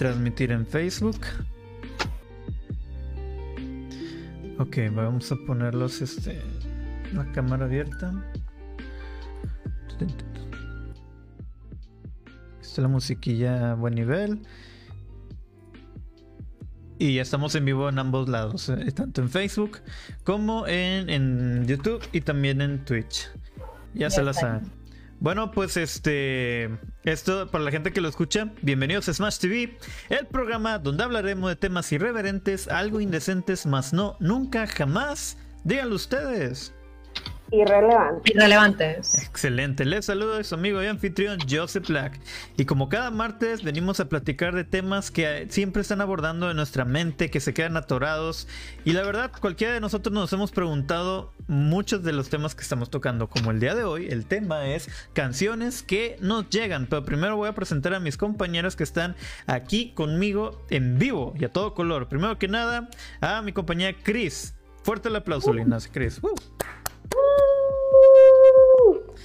transmitir en Facebook. Ok, vamos a ponerlos este la cámara abierta. Esta es la musiquilla a buen nivel. Y ya estamos en vivo en ambos lados, eh, tanto en Facebook como en, en, YouTube y también en Twitch. Ya, se la saben. Bueno, pues este. Esto, para la gente que lo escucha, bienvenidos a Smash TV, el programa donde hablaremos de temas irreverentes, algo indecentes, más no, nunca, jamás. Díganlo ustedes. Irrelevantes. Irrelevantes. Excelente. Les saludo a su amigo y anfitrión Joseph Black. Y como cada martes venimos a platicar de temas que siempre están abordando en nuestra mente, que se quedan atorados. Y la verdad, cualquiera de nosotros nos hemos preguntado muchos de los temas que estamos tocando. Como el día de hoy, el tema es canciones que nos llegan. Pero primero voy a presentar a mis compañeras que están aquí conmigo en vivo y a todo color. Primero que nada, a mi compañera Chris. Fuerte el aplauso, Lina. Chris.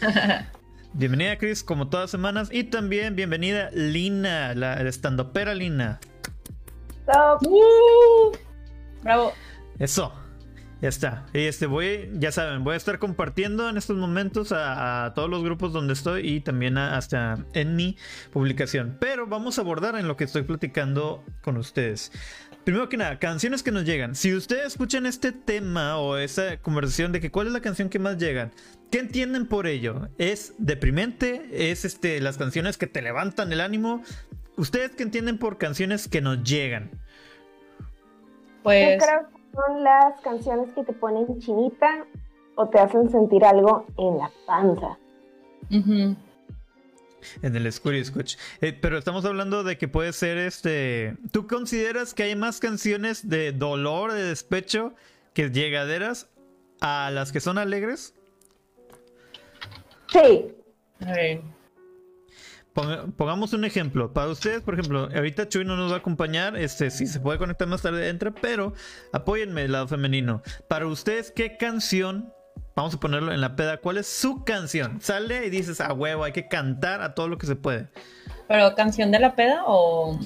bienvenida, Chris, como todas semanas. Y también bienvenida, Lina, la estandopera Lina. Bravo. Eso. Ya está. Y este voy, ya saben, voy a estar compartiendo en estos momentos a, todos los grupos donde estoy y también hasta en mi publicación. Pero vamos a abordar en lo que estoy platicando con ustedes. Primero que nada, canciones que nos llegan. Si ustedes escuchan este tema o esa conversación de que cuál es la canción que más llegan, ¿qué entienden por ello? ¿Es deprimente? ¿Es este las canciones que te levantan el ánimo? ¿Ustedes qué entienden por canciones que nos llegan? Pues Yo creo que son las canciones que te ponen chinita o te hacen sentir algo en la panza en el Squirty Squitch. Eh, pero estamos hablando de que puede ser este. ¿Tú consideras que hay más canciones de dolor, de despecho, que llegaderas a las que son alegres? Sí. Pongamos un ejemplo. Para ustedes, por ejemplo, ahorita Chuy no nos va a acompañar. Este, si se puede conectar más tarde, entra, pero apóyenme el lado femenino. Para ustedes, ¿qué canción Vamos a ponerlo en la peda. ¿Cuál es su canción? Sale y dices, a huevo, hay que cantar a todo lo que se puede. ¿Pero canción de la peda o...?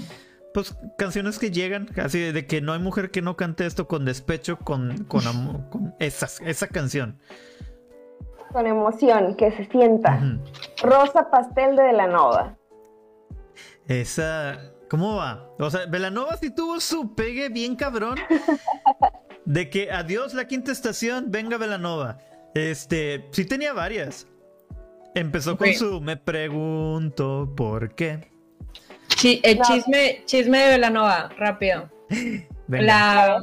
Pues canciones que llegan, así de que no hay mujer que no cante esto con despecho, con, con amor, con esa canción. Con emoción, que se sienta. Rosa Pastel de Velanova. Esa, ¿cómo va? O sea, Velanova sí tuvo su pegue bien cabrón. de que adiós la quinta estación, venga Velanova. Este, sí tenía varias. Empezó con su me pregunto por qué. Sí, el chisme, chisme de Velanova, rápido. La,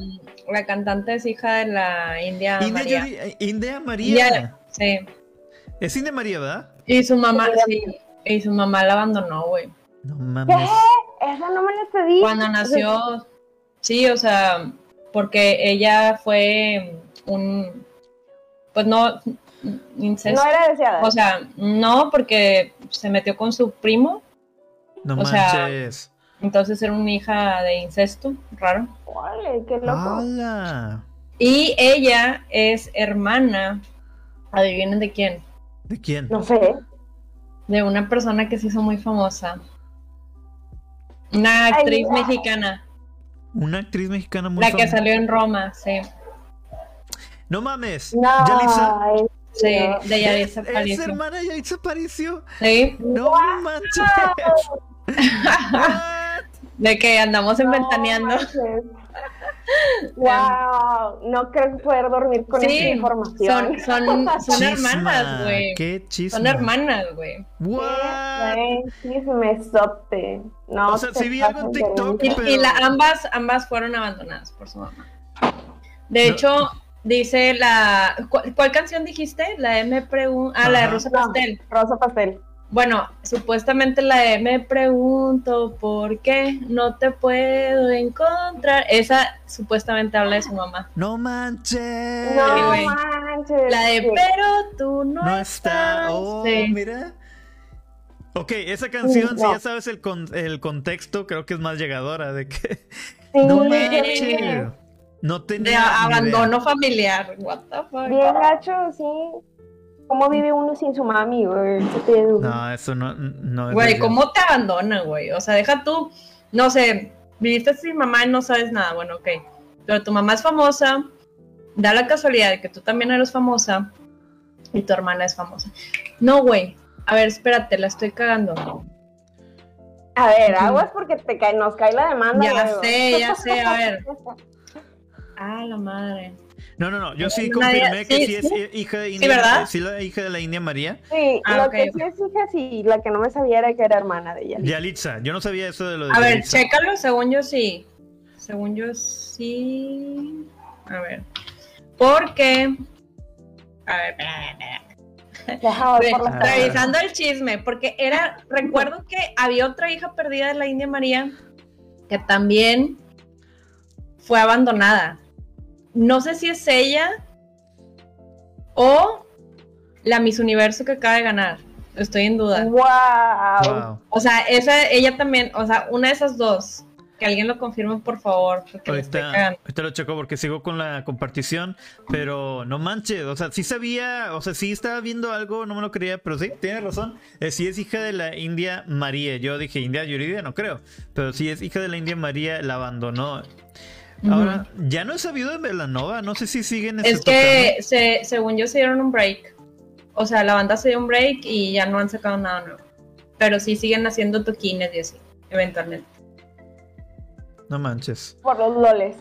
la, cantante es hija de la India, María. India María. sí. Es India María, ¿verdad? Y su mamá, sí. Y su mamá la abandonó, güey. No mames. ¿Qué? Esa no me la pedí. Cuando nació, sí, o sea, porque ella fue un pues no, incesto. No era deseada. O sea, no, porque se metió con su primo. No o manches. Sea, entonces era una hija de incesto, raro. ¡Vale, qué loco! Y ella es hermana, adivinen de quién. ¿De quién? No sé. De una persona que se hizo muy famosa. Una actriz mexicana. Una actriz mexicana muy La que salió en Roma, sí. No mames. No, Yalitza. Sí, de Yalitza Aparicio. ¿Es hermana Yalitza Aparicio? Sí. No manches. de que andamos inventaneando. wow, no creo poder dormir con esa información. Son, son, son hermanas, güey. Qué chisme. Son hermanas, güey. What? Chisme sote. No. O sea, si vi algo en TikTok. Y, y la, ambas, ambas fueron abandonadas por su mamá. De hecho, Dice la. ¿cuál, canción dijiste? La de Me Pregunto. Ah, la de Rosa Pastel. Rosa Pastel. Bueno, supuestamente la de Me Pregunto por qué no te puedo encontrar. Esa supuestamente habla de su mamá. No manches. No manches. La de Pero tú no, no estás. Oh, mira. Ok, esa canción, si ya sabes el, el contexto, creo que es más llegadora de que. No manches. No tenía. De abandono familiar. What the fuck. Bien gacho, sí. ¿Cómo vive uno sin su mami, güey? No, eso no, no Güey, ¿cómo te abandona, güey? O sea, deja tú. no sé, viviste sin mamá y no sabes nada, bueno, ok. Pero tu mamá es famosa, da la casualidad de que tú también eres famosa y tu hermana es famosa. No, güey. A ver, espérate, la estoy cagando. A ver, aguas porque te cae, nos cae la demanda. Ya luego. sé, ya sé, a ver. Ah, la madre. No, no, no. Yo sí Nadie- confirmé que sí, sí es sí. hija de India. ¿verdad? Sí, la hija de la India María. Sí, Ah, lo que sí es hija, sí, la que no me sabía era que era hermana de ella. Yalitza. Yo no sabía eso de lo de A ver, Yalitza. chécalo, según yo sí. Según yo sí. A ver. Porque. A ver, espera, espera. Por revisando el chisme, porque era, recuerdo que había otra hija perdida de la India María que también fue abandonada. No sé si es ella o la Miss Universo que acaba de ganar. Estoy en duda. Wow. Wow. O sea, esa, ella también, o sea, una de esas dos. Que alguien lo confirme, por favor. Ahorita lo checo porque sigo con la compartición, pero no manches, o sea, sí sabía, o sea, sí estaba viendo algo, no me lo creía, pero sí, tiene razón, eh, sí es hija de la India María, yo dije India Yuridia, no creo, pero sí es hija de la India María, la abandonó. Ahora, ya no he sabido de Velanova, no sé si siguen Es que, se, según yo, se dieron un break. O sea, la banda se dio un break y ya no han sacado nada nuevo. Pero sí siguen haciendo toquines y así, eventualmente. No manches. Por los loles.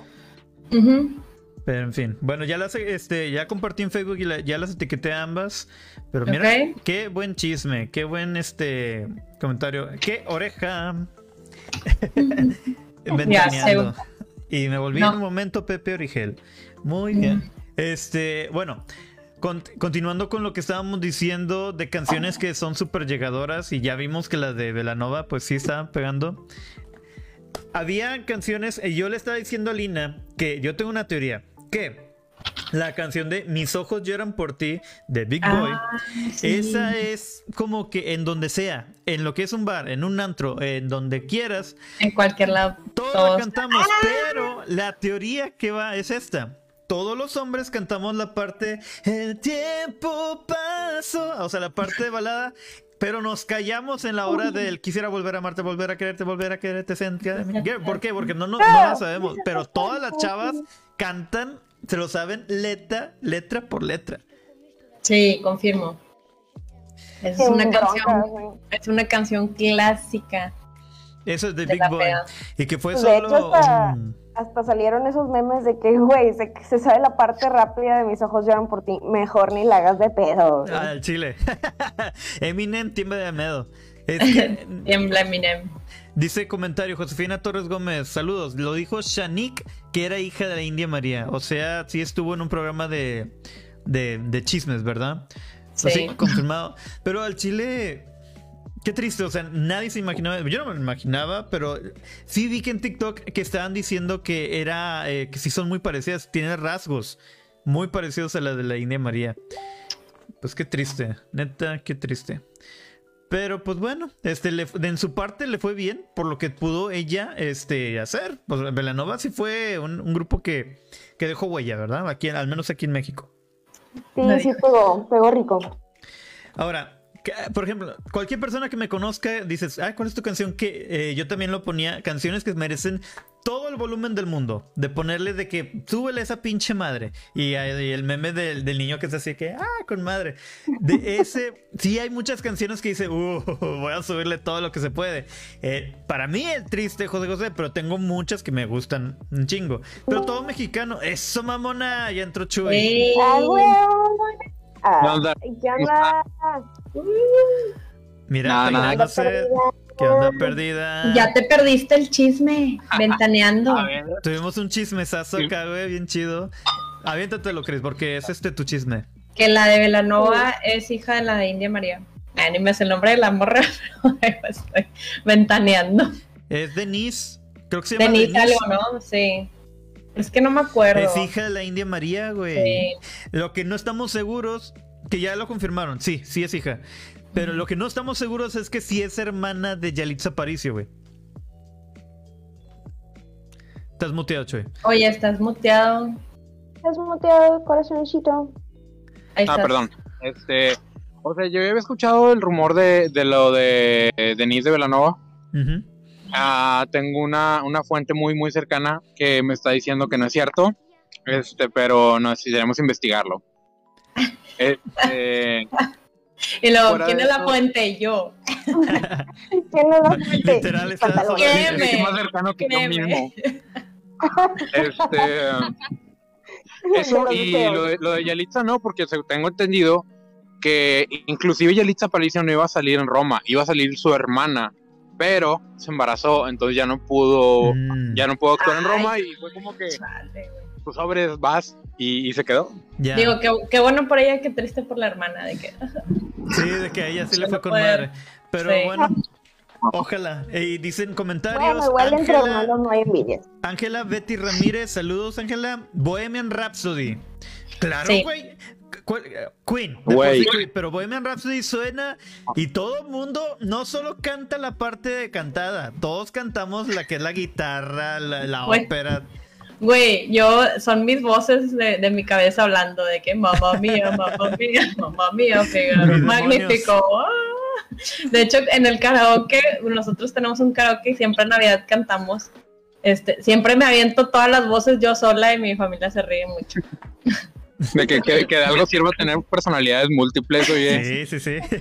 Pero en fin, bueno, ya las este ya compartí en Facebook y la- ya las etiqueté ambas. Pero mira, qué buen chisme, qué buen este comentario, qué oreja. Ventaneando. Y me volví No. en un momento Pepe Origel. Muy bien. Este, bueno, con- continuando con lo que estábamos diciendo de canciones que son súper llegadoras y ya vimos que las de Velanova pues sí estaban pegando. Había canciones, y yo le estaba diciendo a Lina que yo tengo una teoría, que la canción de Mis ojos lloran por ti de Big Boy, Ah, sí. esa es como que en donde sea, en lo que es un bar, en un antro, en donde quieras, En cualquier lado. todos todos. la cantamos, pero la teoría que va es esta. Todos los hombres cantamos la parte El tiempo pasó, o sea, la parte de balada, pero nos callamos en la hora del quisiera volver a amarte, volver a quererte, volver a quererte. ¿Por qué? Porque no, no, no la sabemos, pero todas las chavas cantan, se lo saben letra, letra por letra. Sí, confirmo. Esa es una canción, es una canción clásica. Eso es de De Big Boy. Y que fue De solo hecho, hasta- salieron esos memes de que, güey, se, se sabe la parte rápida de mis ojos lloran por ti. Mejor ni la hagas de pedo. Ah, el chile. Eminem tiembla de miedo. Es que, Tiembla Eminem. Dice comentario Josefina Torres Gómez, saludos. Lo dijo Shanik, que era hija de la India María. O sea, sí estuvo en un programa de, de, de chismes, ¿verdad? Sí. Sí, confirmado. Pero al chile, qué triste. O sea, nadie se imaginaba. Yo no me lo imaginaba, pero sí vi que en TikTok que estaban diciendo que era, eh, que sí son muy parecidas. Tiene rasgos muy parecidos a la de la India María. Pues qué triste, neta, qué triste. Pero pues bueno, este le- en su parte le fue bien por lo que pudo ella este, hacer. Pues Velanova sí fue un, un grupo que, que dejó huella, ¿verdad? Aquí, al menos aquí en México. Sí, Nadie. sí, pegó, pegó rico. Ahora, por ejemplo, cualquier persona que me conozca dices, ah, ¿cuál es tu canción? Que eh, yo también lo ponía, canciones que merecen todo el volumen del mundo, de ponerle de que súbele esa pinche madre. Y, eh, y el meme del, del niño que se así que, ah, con madre. De ese, sí hay muchas canciones que dice, uh, voy a subirle todo lo que se puede. Eh, para mí el triste José José, pero tengo muchas que me gustan un chingo. Pero todo mexicano, eso mamona, ya entró Chuy. Sí. Ah, güey. Ah, ¿Qué onda? ¿Qué onda? Mira, Nada, nada. peinándose, ¿qué onda perdida? Ya te perdiste el chisme, ventaneando. Tuvimos un chismesazo acá, güey, bien chido. Aviéntatelo, Chris, porque es este tu chisme. Que la de Velanova es hija de la de India María. Ah, ni me sé el nombre de la morra, pero estoy ventaneando. Es Denise, creo que se llama Denise Denise. algo, ¿no? Sí. Es que no me acuerdo. Es hija de la India María, güey. Sí. Lo que no estamos seguros, que ya lo confirmaron, sí, sí es hija. Pero lo que no estamos seguros es que sí es hermana de Yalitza Aparicio, güey. Estás muteado, Choy. Oye, estás muteado. Estás muteado, corazoncito. Ahí ah, estás. perdón. Este, o sea, yo había escuchado el rumor de, de lo de Denise de Velanova. Ujú. Ah, tengo una, una fuente muy, muy cercana que me está diciendo que no es cierto, este, pero necesitaremos investigarlo. Este, Y luego, ¿quién es la eso- fuente? Yo. ¿Quién es la fuente? Literal, está es más cercano que yo mismo. Este, eso y lo de, lo de Yalitza no, porque se- tengo entendido que inclusive Yalitza Aparicio no iba a salir en Roma, iba a salir su hermana, pero se embarazó, entonces ya no pudo, Mm, ya no pudo actuar en. Roma y fue como que Chale, güey. pues sobres vas y, y se quedó. ya. Digo, qué, qué bueno por ella, qué triste por la hermana. De que, Sí, de que a ella sí le fue con madre. Pero Sí. bueno, ojalá. Y dicen comentarios. Bueno, igual entre Ángela- hermanos no hay envidias. Ángela Betty Ramírez, saludos Ángela. Bohemian Rhapsody. Claro, Sí. güey. Queen, de Queen, pero Bohemian Rhapsody suena y todo el mundo no solo canta la parte de cantada, todos cantamos la que es la guitarra, la, la Güey. ópera. Güey, yo, son mis voces de, de mi cabeza hablando de que mamá mía, mamá mía, mamá mía, Figaro, magnífico. ah. De hecho, en el karaoke, nosotros tenemos un karaoke y siempre en Navidad cantamos. Este, siempre me aviento todas las voces yo sola y mi familia se ríe mucho. De que, que, que de algo sirva tener personalidades múltiples, oye. Sí, sí, sí.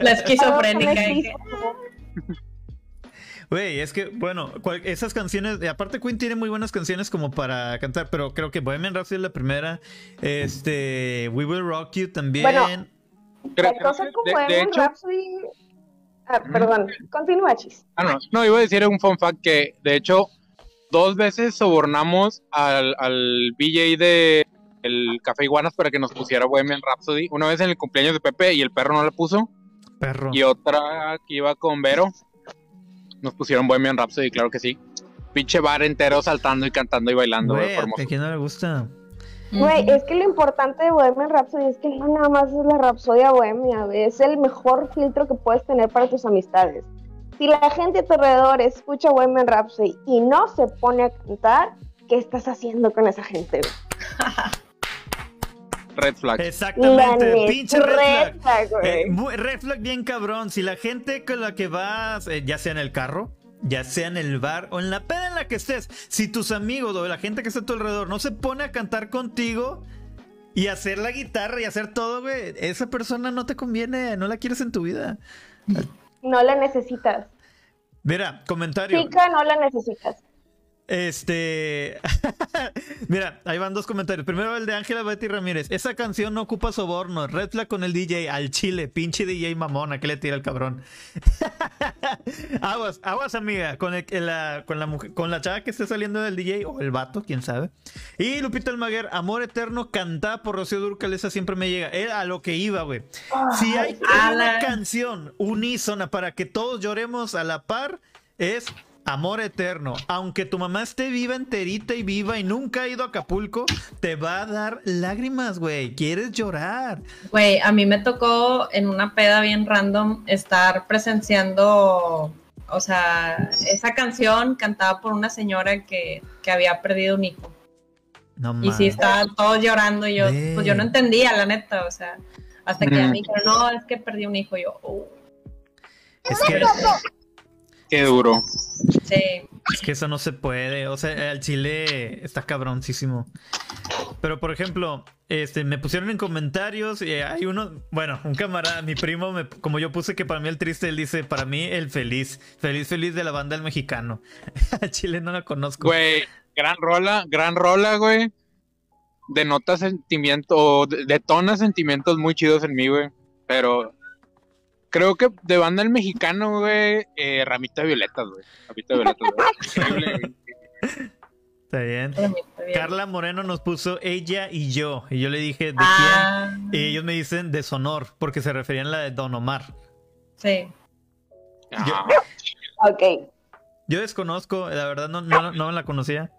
La esquizofrénica. Güey, es que, bueno, cual- esas canciones, aparte Queen tiene muy buenas canciones como para cantar, pero creo que Bohemian Rhapsody es la primera. Este, We Will Rock You también. Bueno, Creo- La cosa creo con que de- de Bohemian hecho- Rhapsody... Ah, perdón, continúa, Chis. Ah, no, no, iba a decir un fun fact que, de hecho, dos veces sobornamos al, al BJ de el Café Iguanas para que nos pusiera Bohemian Rhapsody. Una vez en el cumpleaños de Pepe y el perro no la puso. Perro. Y otra que iba con Vero. Nos pusieron Bohemian Rhapsody, claro que sí. Pinche bar entero saltando y cantando y bailando. Güey, hermoso. ¿a quién no le gusta? Güey, es que lo importante de Bohemian Rhapsody es que no nada más es la Rapsodia Bohemia, güey, es el mejor filtro que puedes tener para tus amistades. Si la gente a tu alrededor escucha Bohemian Rhapsody y no se pone a cantar, ¿qué estás haciendo con esa gente? Red flag. La Exactamente, pinche red flag. flag, güey. Eh, red flag bien cabrón. Si la gente con la que vas, eh, ya sea en el carro, ya sea en el bar o en la peda en la que estés, si tus amigos o la gente que está a tu alrededor no se pone a cantar contigo y hacer la guitarra y hacer todo, güey, esa persona no te conviene, no la quieres en tu vida. No la necesitas. Mira, comentario. Chica, no la necesitas. Este. Mira, ahí van dos comentarios. Primero el de Ángela Betty Ramírez. Esa canción no ocupa soborno. Red flag con el DJ al chile. Pinche DJ mamona. que le tira el cabrón? aguas, aguas, amiga. Con, el- la, con, la mujer, con la chava que esté saliendo del DJ o el vato, quién sabe. Y Lupita Almaguer, Amor Eterno, cantada por Rocío Durcal. Esa siempre me llega. Era a lo que iba, güey. Si hay una ala. canción unísona para que todos lloremos a la par, es Amor Eterno. Aunque tu mamá esté viva, enterita y viva y nunca ha ido a Acapulco, te va a dar lágrimas, güey. Quieres llorar. Güey, a mí me tocó en una peda bien random estar presenciando, o sea, esa canción cantada por una señora que, que había perdido un hijo. No Y sí, estaban todos llorando y yo, pues yo no entendía, la neta, o sea, hasta que ya Mm. me dijeron, no, es que perdí un hijo. Y yo, oh, Es que, Qué duro. sí. es que eso no se puede. O sea, el chile está cabroncísimo. Pero, por ejemplo, este, me pusieron en comentarios y hay uno, bueno, un camarada, mi primo, me- como yo puse que para mí el triste, él dice, para mí el feliz, feliz, feliz de la banda El Mexicano. A Chile no la conozco. Güey, gran rola, gran rola, güey. Denota sentimiento, de- detona sentimientos muy chidos en mí, güey. Pero creo que de banda el mexicano, güey, eh, Ramita de Violetas, güey. Ramita de Violetas, güey. Está bien. está. Carla Moreno nos puso ella y yo. Y yo le dije, ¿de Ah, quién? Y ellos me dicen deshonor, porque se referían a la de Don Omar. sí. Ah, Ok. Yo desconozco, la verdad no, no, no la conocía.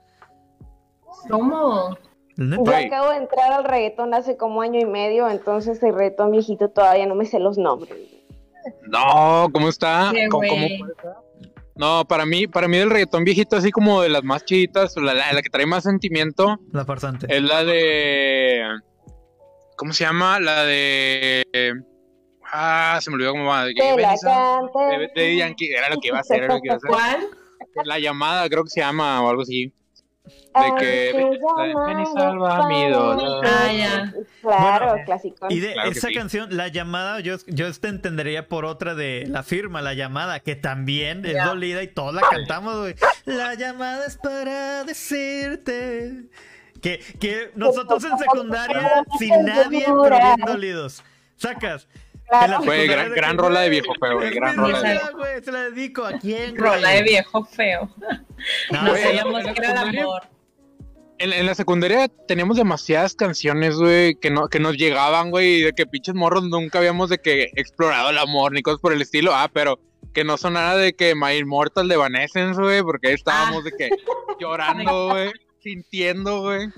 ¿Cómo? Yo acabo de entrar al reggaetón hace como año y medio, entonces el reggaetón viejito todavía no me sé los nombres. No, ¿cómo está? Sí, ¿Cómo- cómo? No, para mí, para mí del reggaetón viejito, así como de las más chiditas, la, la- la que trae más sentimiento, La farsante. es la de. ¿Cómo se llama? La de. Ah, se me olvidó cómo va. De, de, de Yankee, era lo que iba a hacer, era lo que iba a hacer. ¿Cuál? la llamada, creo que se llama o algo así. Ah, que- te ven y salva a mi dolor. Ah, ya. Claro, Bueno, clásico. Y de Claro esa sí. canción, la llamada, yo, yo este entendería por otra de la firma, la llamada, que también es dolida y todos la cantamos, güey. La llamada es para decirte. Que, que nosotros en secundaria, sin nadie, pero bien dolidos. Sacas. Claro. Güey, gran- de gran rola de viejo feo, güey, gran rola de- rola, güey, Se la dedico a quién, güey? Rola de viejo feo. No, No sabíamos que era el amor. En, en la secundaria teníamos demasiadas canciones, güey, que, no, que nos llegaban, güey, y de que pinches morros nunca habíamos de que explorado el amor ni cosas por el estilo. Ah, pero que no sonara de que My Immortal de Evanescence, güey, porque ahí estábamos de que llorando, güey, sintiendo, güey.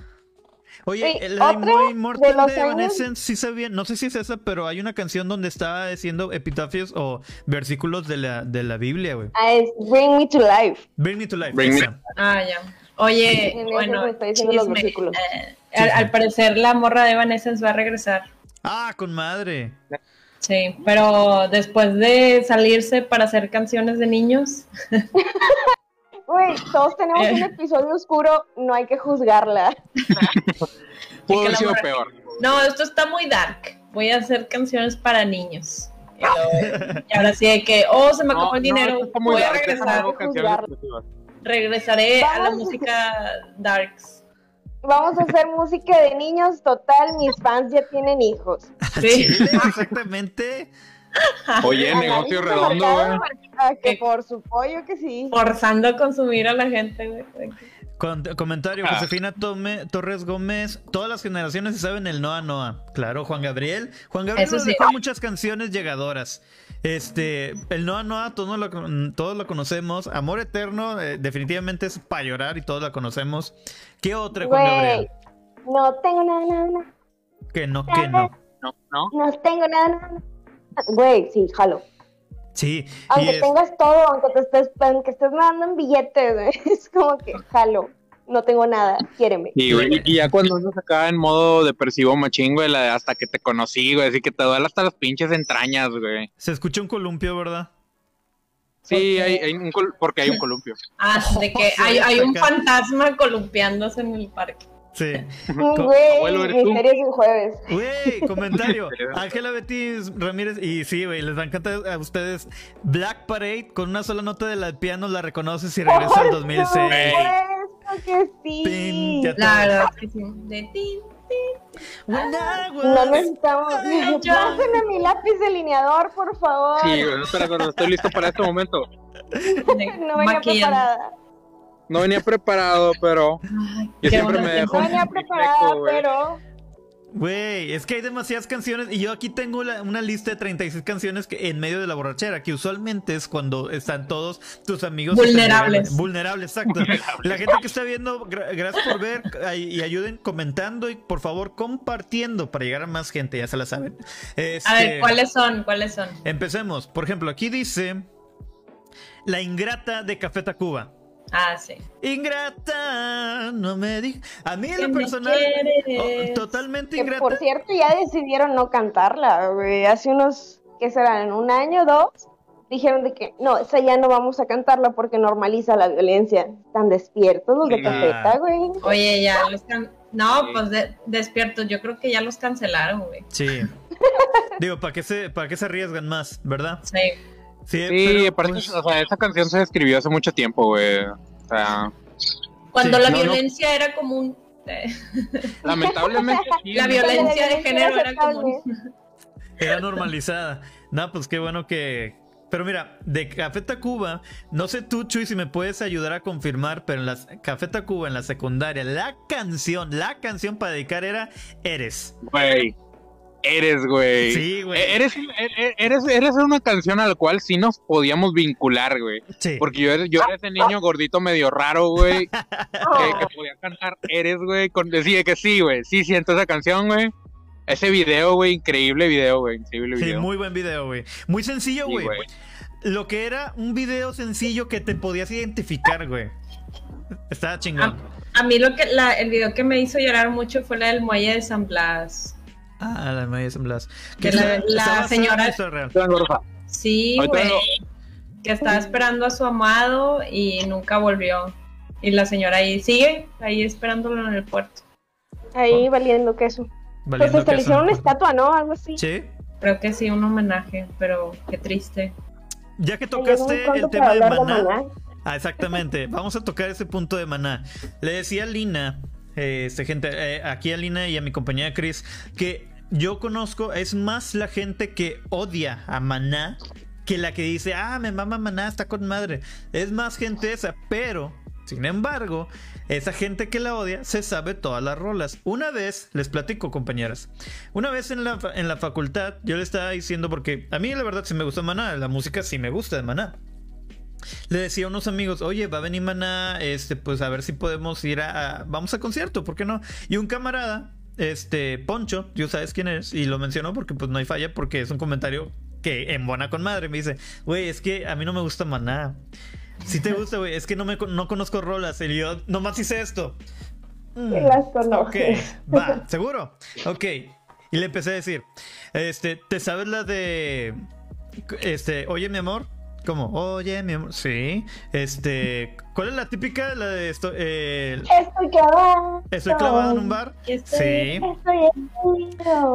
Oye, Sí, el de Immortal de Evanescence, sí sabía, no sé si es esa, pero hay una canción donde está diciendo epitafios o versículos de la, de la Biblia, güey. Ah, es Bring Me to Life. Bring me to life. Bring me-. Ah, ya. Oye, En bueno, me está diciendo los chisme. versículos. Eh, al, al parecer la morra de Evanescence va a regresar. Ah, con madre. Sí, pero después de salirse para hacer canciones de niños, Güey, todos tenemos Eh. un episodio oscuro, no hay que juzgarla. Pudo haber sido morra- peor. no, esto está muy dark. Voy a hacer canciones para niños. Y, ahora sí de que, oh, se me acabó No, el no, dinero, muy voy a regresar. Regresaré a la música darks. Vamos a hacer música de niños, total, mis fans ya tienen hijos. Sí. Chile, exactamente. Oye, negocio redondo, güey. ah, que por su pollo que sí. Forzando a consumir a la gente, güey. Con- comentario, Ah. Josefina Tome- Torres Gómez. Todas las generaciones se saben el Noa Noa. Claro, Juan Gabriel. Juan Gabriel Eso nos sí. dejó muchas canciones llegadoras. Este, el Noa Noa, todos lo, todos lo conocemos. Amor Eterno, eh, definitivamente es para llorar y todos la conocemos. ¿Qué otra, Juan Gabriel? no tengo nada, nada, nada. Que no, que no. No, no. No tengo nada, nada. Güey, sí, jalo. Sí, Aunque es- tengas todo, aunque te estés, aunque estés nadando en billetes, güey, es como que jalo. No tengo nada, quiéreme. Y, güey, y ya cuando uno se acaba en modo depresivo machín, güey, la de hasta que te conocí, güey, así que te duele hasta las pinches entrañas, güey. se escucha un columpio, ¿verdad? Sí, hay, hay un col- porque hay un columpio. Ah, de que hay, hay un fantasma columpiando en el parque. Sí. Güey, misterios del jueves. Güey, comentario. Ángela Betis Ramírez. Y sí, güey, les va a encantar a ustedes. Black Parade con una sola nota de la piano la reconoces y regresa al Por 2006. supuesto que sí. Pin, ya La verdad que sí. De tin. When I No necesitamos. Pásenme mi lápiz delineador, por favor. Sí, güey, espera, cuando estoy listo para este momento. no venía maquillando. preparada. No venía preparado, pero Ay, yo qué siempre me dejo No venía güey. pero. Güey, es que hay demasiadas canciones y yo aquí tengo la- una lista de 36 canciones que en medio de la borrachera, que usualmente es cuando están todos tus amigos Vulnerables. Vulnerables, exacto. La gente que está viendo, gra- gracias por ver y ayuden comentando y por favor compartiendo para llegar a más gente, ya se la saben. A Este, ver, ¿cuáles son? ¿Cuáles son? Empecemos. Por ejemplo, aquí dice La ingrata de Café Tacuba. Ah, sí. Ingrata, no me di. A mí en lo personal, oh, totalmente Que ingrata. por cierto, ya decidieron no cantarla, güey. Hace unos, ¿qué serán? ¿Un año, dos? Dijeron de que no, esa ya no vamos a cantarla porque normaliza la violencia. Están despiertos los de Ah. Cafeta, güey. Oye, ya los can... No, Sí. pues de- despiertos. Yo creo que ya los cancelaron, güey. Sí. Digo, ¿para qué, se, ¿para qué se arriesgan más, verdad? Sí. Sí, Sí, pero, aparte, pues, o sea, esa canción se escribió hace mucho tiempo, güey. O sea, Cuando Sí, la no, no. violencia era común. eh, lamentablemente sí, La violencia de género era común. era normalizada. No, pues qué bueno que. Pero mira, de Café Tacuba, no sé tú, Chuy, si me puedes ayudar a confirmar, pero en la Café Tacuba, en la secundaria, la canción, la canción para dedicar era Eres. Güey. Eres, güey. Sí, güey. E- Eres, e- eres, eres una canción a la cual sí nos podíamos vincular, güey. Sí. Porque yo era, yo era ese niño gordito medio raro, güey. Que, que podía cantar Eres, güey. Con, decía que sí, güey. Sí siento esa canción, güey. Ese video, güey. Increíble video, güey. Increíble Sí, video. muy buen video, güey. Muy sencillo, Sí, güey. Lo que era un video sencillo que te podías identificar, güey. Estaba chingón. A mí lo que la, el video que me hizo llorar mucho fue la del muelle de San Blas. Ah, la Maya San Blas. De la- señora-. Sí, güey. que estaba esperando a su amado y nunca volvió. Y la señora ahí sigue, ahí esperándolo en el puerto. Ahí valiendo queso. Valiendo pues hasta le hicieron una estatua, ¿no? Algo así. Sí. Creo que sí, un homenaje, pero qué triste. Ya que tocaste el tema de Maná. Maná. Ah, exactamente. Vamos a tocar ese punto de Maná. Le decía a Lina, eh, este, gente, eh, aquí a Lina y a mi compañera Chris, que yo conozco, es más la gente que odia a Maná que la que dice, ah, me mama Maná, está con madre. Es más gente esa, pero, sin embargo, esa gente que la odia se sabe todas las rolas. Una vez, les platico, compañeras. Una vez en la, en la facultad, yo le estaba diciendo, porque a mí la verdad sí me gusta Maná, la música sí me gusta de Maná. Le decía a unos amigos, oye, va a venir Maná, este, pues a ver si podemos ir a, a- vamos a concierto, ¿por qué no? Y un camarada, este, Poncho, tú sabes quién es, y lo mencionó porque pues no hay falla, porque es un comentario que embona con madre, me dice, güey, es que a mí no me gusta Maná. Si te gusta, güey, es que no me no conozco rolas, y yo nomás hice esto. Mm, Que las Ok, conoces. va, ¿seguro? Ok. Y le empecé a decir, este, ¿te sabes la de, este, oye mi amor? ¿Cómo? Oye mi amor, sí. Este, ¿cuál es la típica? La de esto, eh, Estoy clavado. ¿Estoy clavado en un bar? Estoy- Sí. Estoy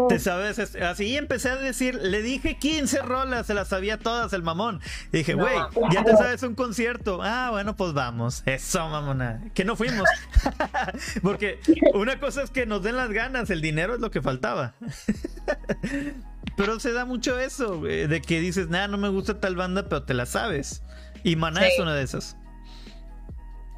¿Te sabes? Así empecé a decir, le dije 15 rolas, se las sabía todas el mamón. Y dije, No, güey, claro. ya te sabes un concierto. Ah, bueno, pues vamos. Eso, mamona. Que no fuimos. Porque una cosa es que nos den las ganas, el dinero es lo que faltaba. Pero se da mucho eso, de que dices, nada, no me gusta tal banda, pero te la sabes. Y Maná Sí. es una de esas.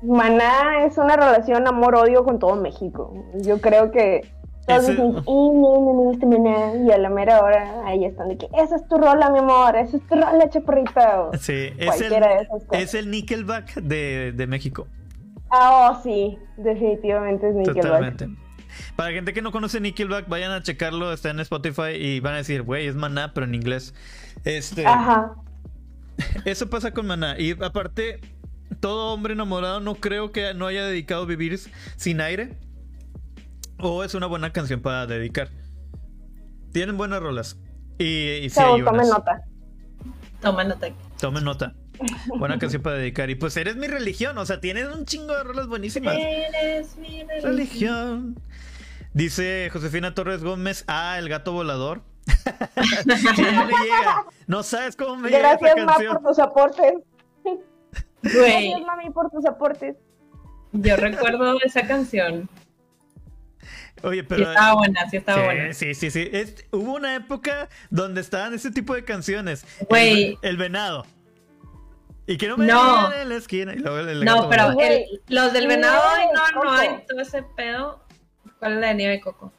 Maná es una relación amor-odio con todo México. Yo creo que todos Ese- dicen, "Eh, no, no me gusta Maná", y a la mera hora ahí están de que esa es tu rola, mi amor, esa es tu rola, chaparrito. Sí, es el, es el Nickelback de, de México. Ah, oh, sí, definitivamente es Nickelback. Totalmente. Para gente que no conoce Nickelback, vayan a checarlo, está en Spotify y van a decir, güey, es Maná, pero en inglés. Este, Ajá. eso pasa con Maná. Y aparte, todo hombre enamorado no creo que no haya dedicado Vivir sin aire. O es una buena canción para dedicar. Tienen buenas rolas. Y, y sí hay tomen nota. Toma nota. Tomen nota. Buena canción para dedicar. Y pues eres mi religión. O sea, tienes un chingo de rolas buenísimas. Eres mi religión. Religión. Dice Josefina Torres Gómez, ah, el gato volador. No sabes cómo me llega esta Gracias, Ma, canción. por tus aportes. Güey, Gracias, mami, por tus aportes. yo recuerdo esa canción. Oye, Sí pero. estaba buena, sí estaba sí, buena. sí, sí, sí. Es- hubo una época donde estaban ese tipo de canciones. Güey. El, el venado. Y que no me No. en la esquina. Y luego el No, gato pero el- los del venado, de no, no hay todo ese pedo. ¿Cuál es la de nieve de coco?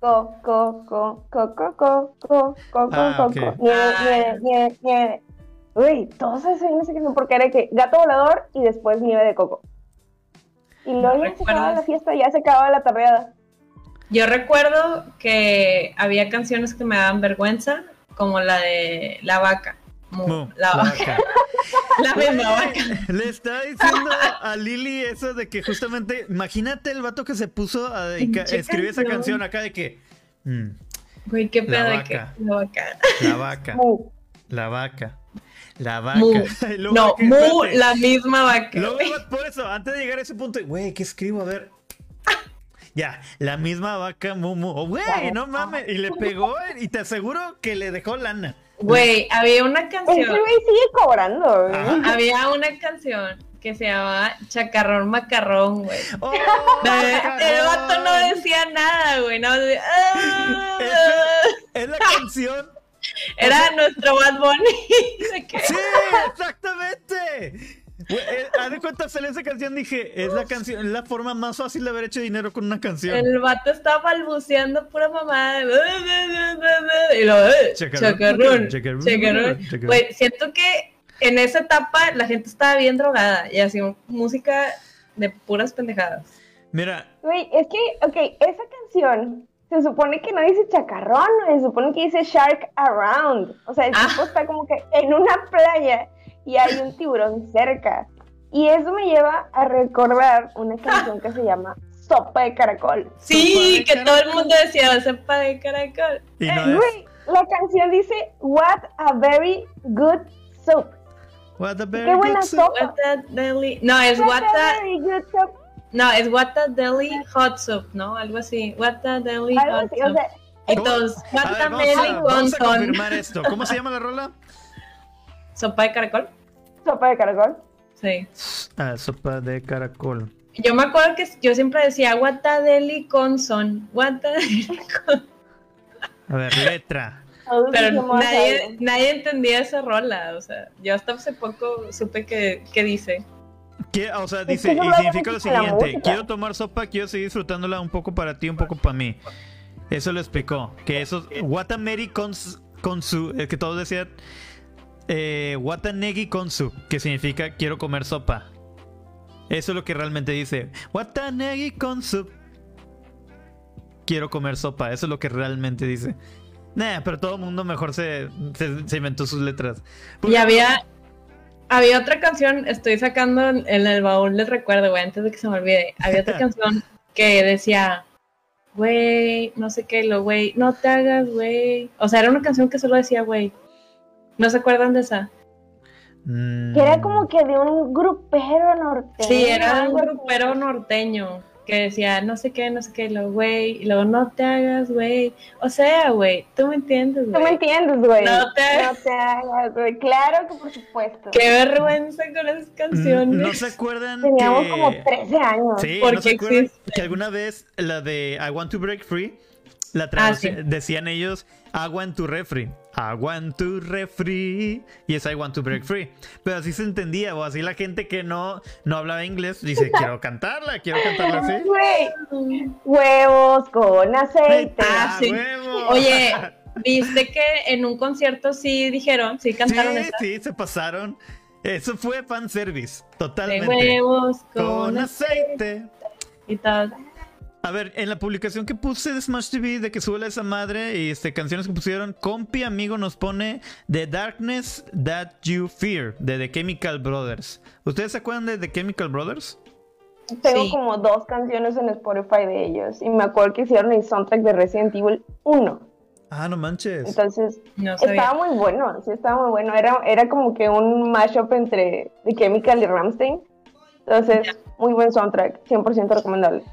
Co, co, co, co, co, co, co, co, Ah, co, co. Nieve, nieve, nieve. Uy, todos se ven ese canción porque era que gato volador y después nieve de coco. Y luego ya se acababa la fiesta, ya se acababa la tardeada. Yo recuerdo que había canciones que me daban vergüenza, como la de La Vaca. Mu, Mu, la, la vaca. vaca. La misma vaca. Le estaba diciendo a Lili eso de que justamente, imagínate el vato que se puso a dedicar, escribir esa canción. acá de que mm, Güey, qué La pedo de que la vaca. la vaca, Mu. la vaca, la vaca. Mu. Luego No, que, mu, espérate, la misma vaca. luego, por eso, antes de llegar a ese punto, güey, ¿qué escribo? A ver. Ya, la misma vaca Mumu. Oh, güey, no mames. Y le pegó y te aseguro que le dejó lana. Güey, había una Ese canción. güey sigue cobrando, güey. Había una canción que se llamaba Chacarrón Macarrón, güey. Oh, El vato no decía nada, güey. No, de- ah. Es la canción Era nuestro Bad Bunny. Sí, exactamente. Eh, Haz de cuenta, salió esa canción, dije, es la canción, es la forma más fácil de haber hecho dinero con una canción. El vato estaba balbuceando pura mamada. Y lo eh, Chacarrón, chacarrón. Güey, siento que en esa etapa la gente estaba bien drogada y hacía música de puras pendejadas. Mira, Güey, es que, ok, esa canción se supone que no dice chacarrón, se supone que dice shark around. O sea, el Ah. tipo está como que en una playa y hay un tiburón cerca. Y eso me lleva a recordar una canción que se llama Sopa de Caracol. Sí, de que todo el mundo decía, sepa de caracol. y Eh, no. Güey, la canción dice What a very good soup. What a very Qué buena good soup. sopa. What a deli. No, es what a. Very good soup. No, es what a deli hot soup, ¿no? Algo así. What a deli Algo hot así, o soup. sea, Entonces, what vamos, deli a, con vamos a confirmar esto. ¿Cómo se llama la rola? ¿Sopa de caracol? sopa de caracol. Sí. Ah, sopa de caracol. Yo me acuerdo que yo siempre decía what a deli con son. What a deli con A ver, letra. Pero nadie, nadie entendía esa rola. O sea, yo hasta hace poco supe que, que dice. ¿Qué- o sea, Es dice, que y significa lo siguiente: quiero tomar sopa, quiero seguir disfrutándola un poco para ti, un poco para mí. Eso lo explicó. Que eso, Watameri cons, konsu, es que todos decían eh, Watanegi konsu, que significa quiero comer sopa. Eso es lo que realmente dice. Watanegi konsu. Quiero comer sopa, eso es lo que realmente dice. Nah, pero todo el mundo mejor se, se, se inventó sus letras. Y había, había otra canción, estoy sacando en el baúl del recuerdo, güey, antes de que se me olvide. Había otra canción que decía, güey, no sé qué, lo güey, no te hagas, güey. O sea, era una canción que solo decía, güey. ¿No se acuerdan de esa? Mm. Que era como que de un grupero norteño. Sí, era un algo así. grupero norteño que decía, no sé qué, no sé qué, lo güey, y luego no te hagas, güey. O sea, güey, tú me entiendes, Tú me güey. entiendes, güey. No te- No te hagas, güey. Claro que por supuesto. Qué vergüenza con esas canciones. Mm, ¿No se acuerdan Teníamos que... como 13 años. Sí, ¿Por ¿no se qué acuerdan existe? que alguna vez la de I Want to Break Free, la Ah, sí. decían ellos agua en tu refri, agua en tu refri, y es I Want to Break Free. Pero así se entendía, o así la gente que no, no hablaba inglés dice, quiero cantarla, quiero cantarla así. Güey, huevos con aceite. Ah, sí. Oye, ¿viste que en un concierto sí dijeron, sí cantaron sí, esa? sí, se pasaron. Eso fue fanservice, De totalmente. huevos Con con aceite. y tal. A ver, en la publicación que puse de Smash TV de que sube esa madre y este, canciones que pusieron, compi amigo nos pone The Darkness That You Fear de The Chemical Brothers. ¿Ustedes se acuerdan de The Chemical Brothers? Tengo Sí. como dos canciones en Spotify de ellos. Y me acuerdo que hicieron el soundtrack de Resident Evil 1. Ah, no manches. Entonces, No estaba muy bueno. Sí, estaba muy bueno. Era, era como que un mashup entre The Chemical y Ramstein. Entonces, muy buen soundtrack. 100% recomendable.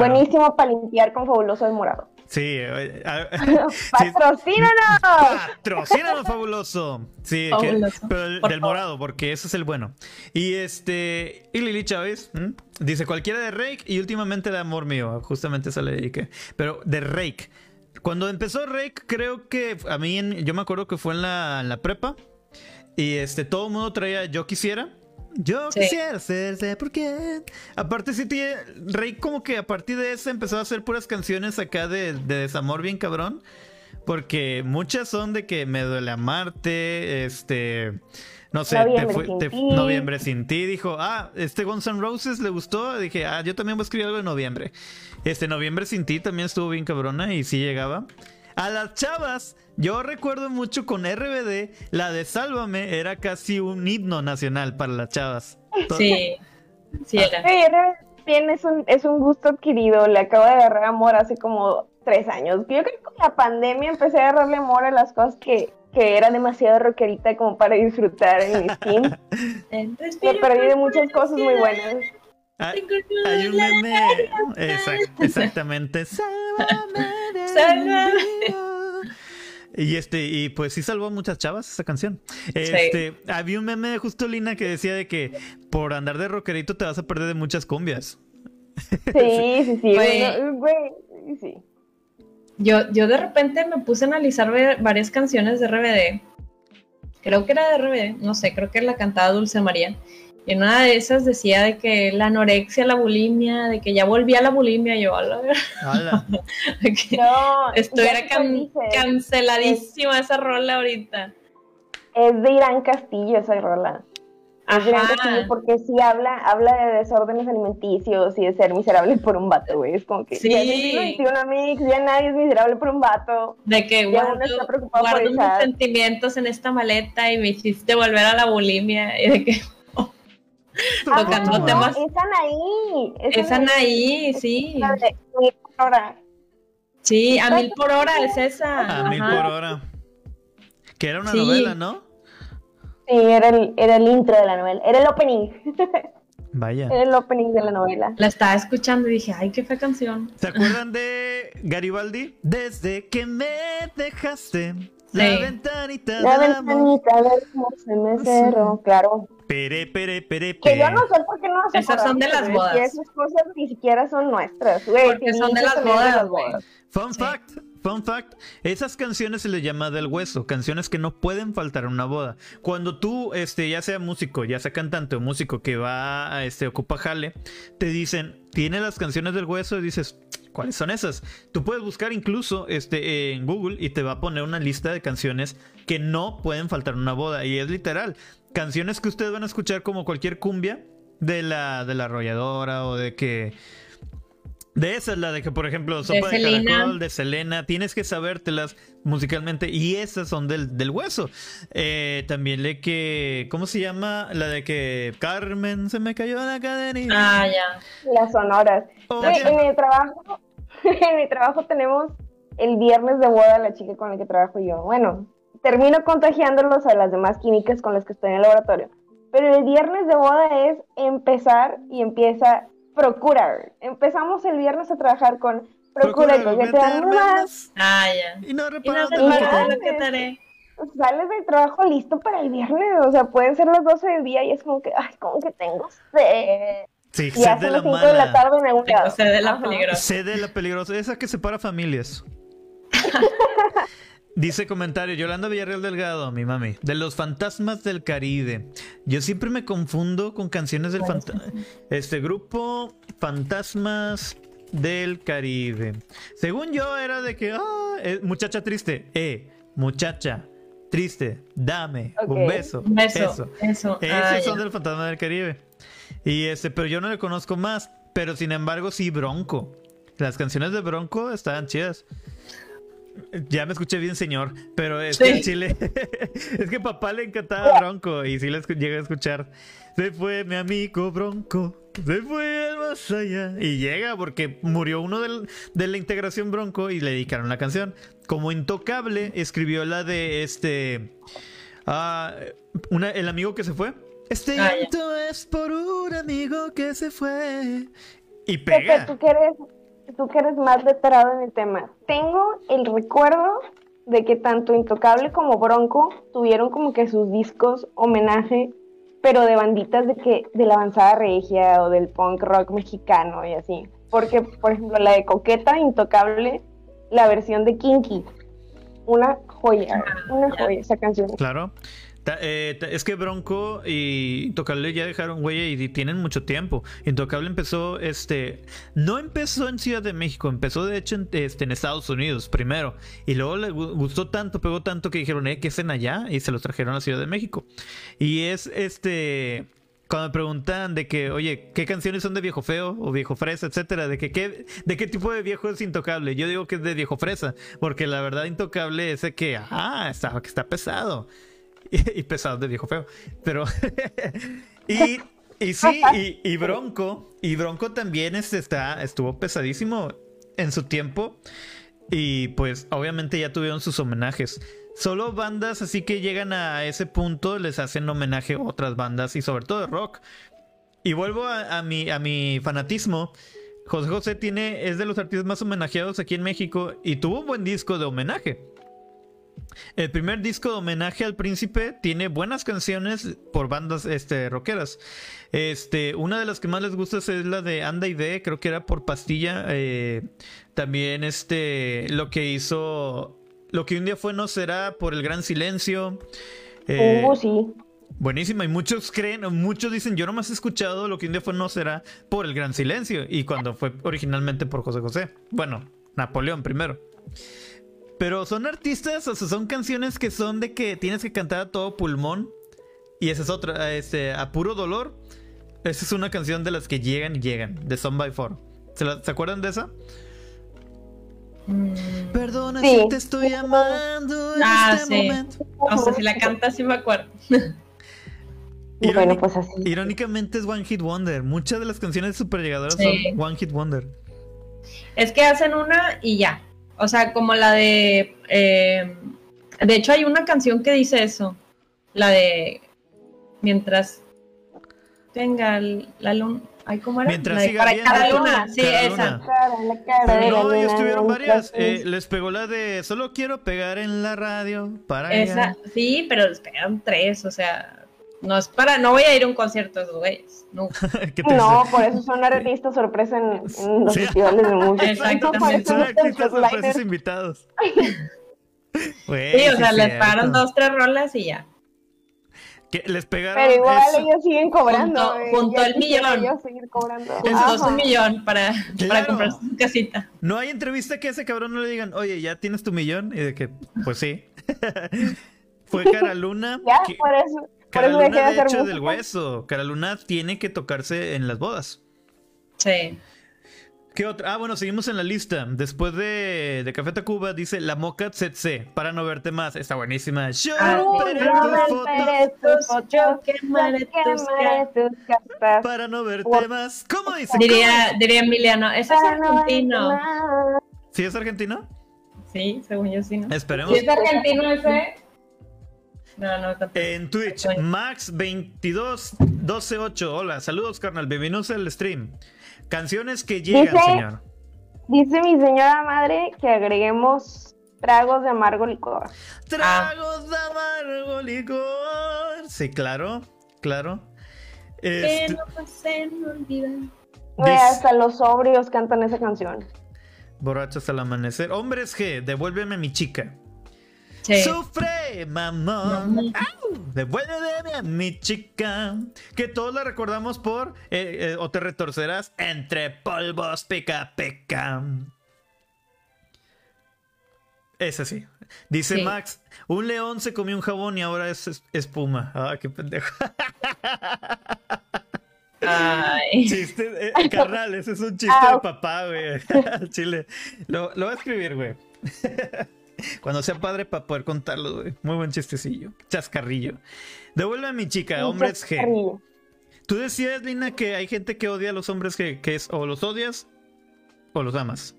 Bueno, Buenísimo para limpiar con fabuloso del morado. Sí, eh, ah, sí, ¡Patrocínanos! Fabuloso. Sí, que- Fabuloso. pero el- Por del favor. morado, porque ese es el bueno. Y este, y Lili Chávez ¿m? dice cualquiera de Rake y últimamente de amor mío. Justamente esa le dediqué. Pero de Rake. Cuando empezó Rake, creo que a mí, en- yo me acuerdo que fue en la, en la prepa. Y este, todo el mundo traía Yo quisiera. Yo Sí. quisiera ser, sé por qué. Aparte, sí tiene. Rey, como que a partir de ese empezó a hacer puras canciones acá de, de desamor bien cabrón. Porque muchas son de que me duele amarte. Este. No sé, Noviembre te fue- sin te- noviembre sin ti. Dijo, ah, este Guns N' Roses le gustó. Dije, ah, yo también voy a escribir algo de noviembre. Este noviembre sin ti también estuvo bien cabrona y sí llegaba. A las chavas, yo recuerdo mucho con RBD, la de Sálvame era casi un himno nacional para las chavas. Sí, sí era. Sí, bien, es un, es un gusto adquirido. Le acabo de agarrar amor hace como tres años. Yo creo que con la pandemia empecé a agarrarle amor a las cosas que, que era demasiado rockerita como para disfrutar en mi skin. Me perdí de muchas cosas muy buenas. Hay, hay un meme. Exact- exactamente. Sálvame. Y este, y pues sí salvó a muchas chavas esa canción. Este, había un meme de Justo Lina que decía de que por andar de rockerito te vas a perder de muchas cumbias. Sí, sí, sí. Güey. bueno, güey, sí. Yo, yo de repente me puse a analizar varias canciones de RBD. Creo que era de RBD, no sé, creo que la cantaba Dulce María. Y en una de esas decía de que la anorexia, la bulimia, de que ya volvía la bulimia. Yo, a la No, estuviera can- canceladísima esa rola ahorita. Es de Irán Castillo esa rola. Es de Irán Ajá. Castillo porque sí habla, habla de desórdenes alimenticios y de ser miserable por un vato, güey. Es como que Sí. ya es amigos, ya nadie es miserable por un vato. De que Ya guardo, uno está preocupado por guardo mis sentimientos en esta maleta y me hiciste volver a la bulimia. Y de que Ah, Tocando no, temas- Es Anaí. es Anaí, sí. la de Mil por hora. Sí, a mil por hora es esa. A mil Ajá. por hora. Que era una Sí. novela, ¿no? Sí, era el, era el intro de la novela, era el opening, Vaya. era el opening de la novela. La estaba escuchando y dije, ay, qué fea canción. ¿Se acuerdan de Garibaldi? Desde que me dejaste la Sí. ventanita La del amor. ventanita de cómo se me cerró, claro. Pere, pere, pere, Que yo pere. no sé por qué no nos Esas son de las bodas. esas cosas ni siquiera son nuestras, güey. Porque son de las bodas, güey. Fun Sí. fact, fun fact. Esas canciones se les llama del hueso, canciones que no pueden faltar en una boda. Cuando tú, este, ya sea músico, ya sea cantante o músico que va a este ocupa jale, te dicen, tiene las canciones del hueso y dices, ¿cuáles son esas? Tú puedes buscar incluso este en Google y te va a poner una lista de canciones que no pueden faltar en una boda y es literal, canciones que ustedes van a escuchar como cualquier cumbia de la de la arrolladora o de que de esas, la de que, por ejemplo, Sopa de, Selena. Caracol, de Selena, tienes que sabértelas musicalmente y esas son del, del hueso. Eh, también le que, ¿cómo se llama? La de que Carmen se me cayó la cadenita. Ah, ya. Las sonoras. Oye, Güey, en mi trabajo, en mi trabajo tenemos el viernes de boda la chica con la que trabajo yo. Bueno, termino contagiándolos a las demás químicas con las que estoy en el laboratorio. Pero el viernes de boda es empezar y empieza procurar. Empezamos el viernes a trabajar con procura procura que te dan meterme más. más Ah, ya. Y no Y reparo no lo que reparo pares tengo. lo que te haré. Sales del trabajo listo para el viernes. O sea, pueden ser las 12 del día y es como que, ay, como que tengo sed. Sí, Y de la las 5 de la mala. tarde de la Ajá. peligrosa. Sed de la peligrosa. Esa que separa familias. Dice comentario, Yolanda Villarreal Delgado, mi mami, de los fantasmas del Caribe. Yo siempre me confundo con canciones del ¿Cuál es fanta- este grupo Fantasmas del Caribe. Según yo era de que, ah, eh, muchacha triste, eh, muchacha triste, dame un beso. Un beso. Eso. Eso. Esos Ah, son del Fantasma del Caribe. Y este, pero yo no le conozco más. Pero sin embargo, sí, Bronco. Las canciones de Bronco estaban chidas. Ya me escuché bien, señor. Pero es que en Chile. es que papá le encantaba Bronco. Y sí le escu- llegué a escuchar. Se fue mi amigo Bronco. Se fue al más allá. Y llega porque murió uno del- de la integración Bronco y le dedicaron la canción. Como intocable, escribió la de este. ah, una, el amigo que se fue. Este Ah, ya. llanto es por un amigo que se fue. Y Pepe, pega. tú que eres, tú que eres más letrado en el tema. Tengo el recuerdo de que tanto Intocable como Bronco tuvieron como que sus discos homenaje, pero de banditas de que de la avanzada regia o del punk rock mexicano y así. Porque, por ejemplo, la de Coqueta, Intocable, la versión de Kinky. Una joya, una ya. joya esa canción. Claro. Eh, es que Bronco y Intocable ya dejaron huella y, tienen mucho tiempo. Intocable empezó, este, no empezó en Ciudad de México, empezó de hecho en, este, en Estados Unidos primero. Y luego le gu- gustó tanto, pegó tanto que dijeron, eh, que hacen allá? Y se los trajeron a Ciudad de México. Y es este. Cuando me preguntan de que, oye, ¿qué canciones son de viejo feo o viejo fresa, etcétera? De que qué, de qué tipo de viejo es intocable. Yo digo que es de viejo fresa, porque la verdad intocable es de que, ah, está, está pesado. Y, y pesado de viejo feo. Pero. y, y sí, y, Bronco. Y Bronco también este, está, estuvo pesadísimo en su tiempo. Y pues obviamente ya tuvieron sus homenajes. Solo bandas así que llegan a ese punto les hacen homenaje a otras bandas y sobre todo rock. Y vuelvo a, a mi, a mi fanatismo. José José tiene, es de los artistas más homenajeados aquí en México y tuvo un buen disco de homenaje. El primer disco de homenaje al príncipe tiene buenas canciones por bandas este, rockeras. Este, una de las que más les gusta es la de Anda y Ve, creo que era por Pastilla. eh, también este, lo que hizo, lo que un día fue no será por el gran silencio. Eh, Uh, sí. Buenísima, y muchos creen, muchos dicen, yo nomás he escuchado lo que un día fue no será por el gran silencio, y cuando fue originalmente por José José. Bueno, Napoleón primero. Pero son artistas, o sea, son canciones que son de que tienes que cantar a todo pulmón, y esa es otra, este, a puro dolor. Esa es una canción de las que llegan y llegan, de Son by Four. ¿Se, la- ¿se acuerdan de esa? Mm, Perdona Sí. si te estoy amando en Ah, este sí. momento. O sea, si la canta, sí me acuerdo. Bueno, pues así. Irónicamente es One Hit Wonder. Muchas de las canciones de Super Llegadoras Sí. son One Hit Wonder. Es que hacen una y ya. O sea, como la de. eh, de hecho, hay una canción que dice eso. La de mientras tenga el- la luna. Ay, ¿cómo era? Mientras La de siga para viendo cada luna. Sí, cada esa. luna. Cara, la cara de la No, ellos luna, tuvieron varias. eh, les pegó la de solo quiero pegar en la radio para Esa, allá". sí, pero les pegaron tres, o sea, no es para, no voy a ir a un concierto de esos güeyes, triste. No, por eso son artistas sorpresa en, en los Sí. festivales de música. Exactamente. No, Son no artistas sorpresas invitados. Güey, Sí, o sea, es les cierto. pagaron dos, tres rolas y ya. Les pegaron. Pero igual eso. ellos siguen cobrando. Junto- al quisiera millón. yo seguir cobrando. Su Ajá. millón para, Claro. para comprar su casita. No hay entrevista que a ese cabrón no le digan, oye, ¿ya tienes tu millón? Y de que, pues sí. Fue Cara Luna. Ya, que- por eso. Eso Luna de hecho del hueso. Cara Luna tiene que tocarse en las bodas. Sí. ¿Qué otra? Ah, bueno, seguimos en la lista. Después de, de Café Tacuba, dice La Moca Tsetse, para no verte más. Está buenísima. Yo Ah, veré Yo tus fotos tus fotos, Yo quemaré tus quemaré tus cartas. para no verte más. ¿Cómo dice? Diría, diría Emiliano, ese es argentino. ¿Sí es argentino? Sí, según yo sí, ¿no? Esperemos. Si es argentino ese. No, no, tanto. En Twitch, Max22128. Hola, saludos, carnal. Bienvenidos al stream. Canciones que llegan, Dice- señor. Dice mi señora madre que agreguemos tragos de amargo licor. Tragos de amargo licor. Sí, claro, claro. que Este, no pasen Dice- hasta los sobrios cantan esa canción. borracho hasta el amanecer. Hombres G, devuélveme a mi chica. Sí. Sufre, mamón. Mamón. Au, Devuélveme a mi chica. Que todos la recordamos por. eh, eh, o te retorcerás entre polvos, pica, pica. Ese sí. Dice Sí. Max: Un león se comió un jabón y ahora es es- espuma. Ah, qué pendejo. Ay. Chiste, eh, carnal, ese es un chiste Au. de papá, güey. Chile. Lo, lo voy a escribir, güey. Cuando sea padre para poder contarlo, güey. Muy buen chistecillo. Chascarrillo. Devuelve a mi chica, hombres G. Tú decías, Lina, que hay gente que odia a los hombres G, que es o los odias o los amas.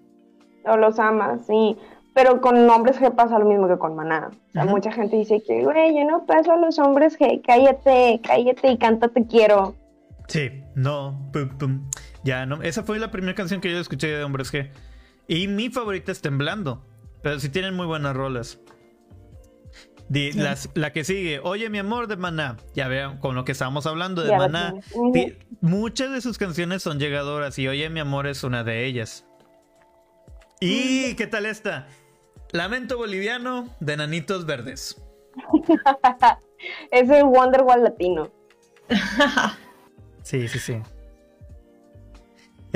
O los amas, sí. Pero con hombres G pasa lo mismo que con Maná. O sea, mucha gente dice que, güey, yo no paso a los hombres G. Cállate, cállate y canta Te quiero. Sí, no, pum, pum. Ya, no. Esa fue la primera canción que yo escuché de hombres G. Y mi favorita es Temblando. Pero sí tienen muy buenas rolas. Di- las- la que sigue, Oye mi amor de Maná. Ya vean, con lo que estábamos hablando de Ya Maná. muchas de sus canciones son llegadoras y Oye mi amor es una de ellas. ¿Y qué tal esta? Lamento boliviano de Nanitos Verdes. Es el Wonderwall latino. Sí, sí, sí.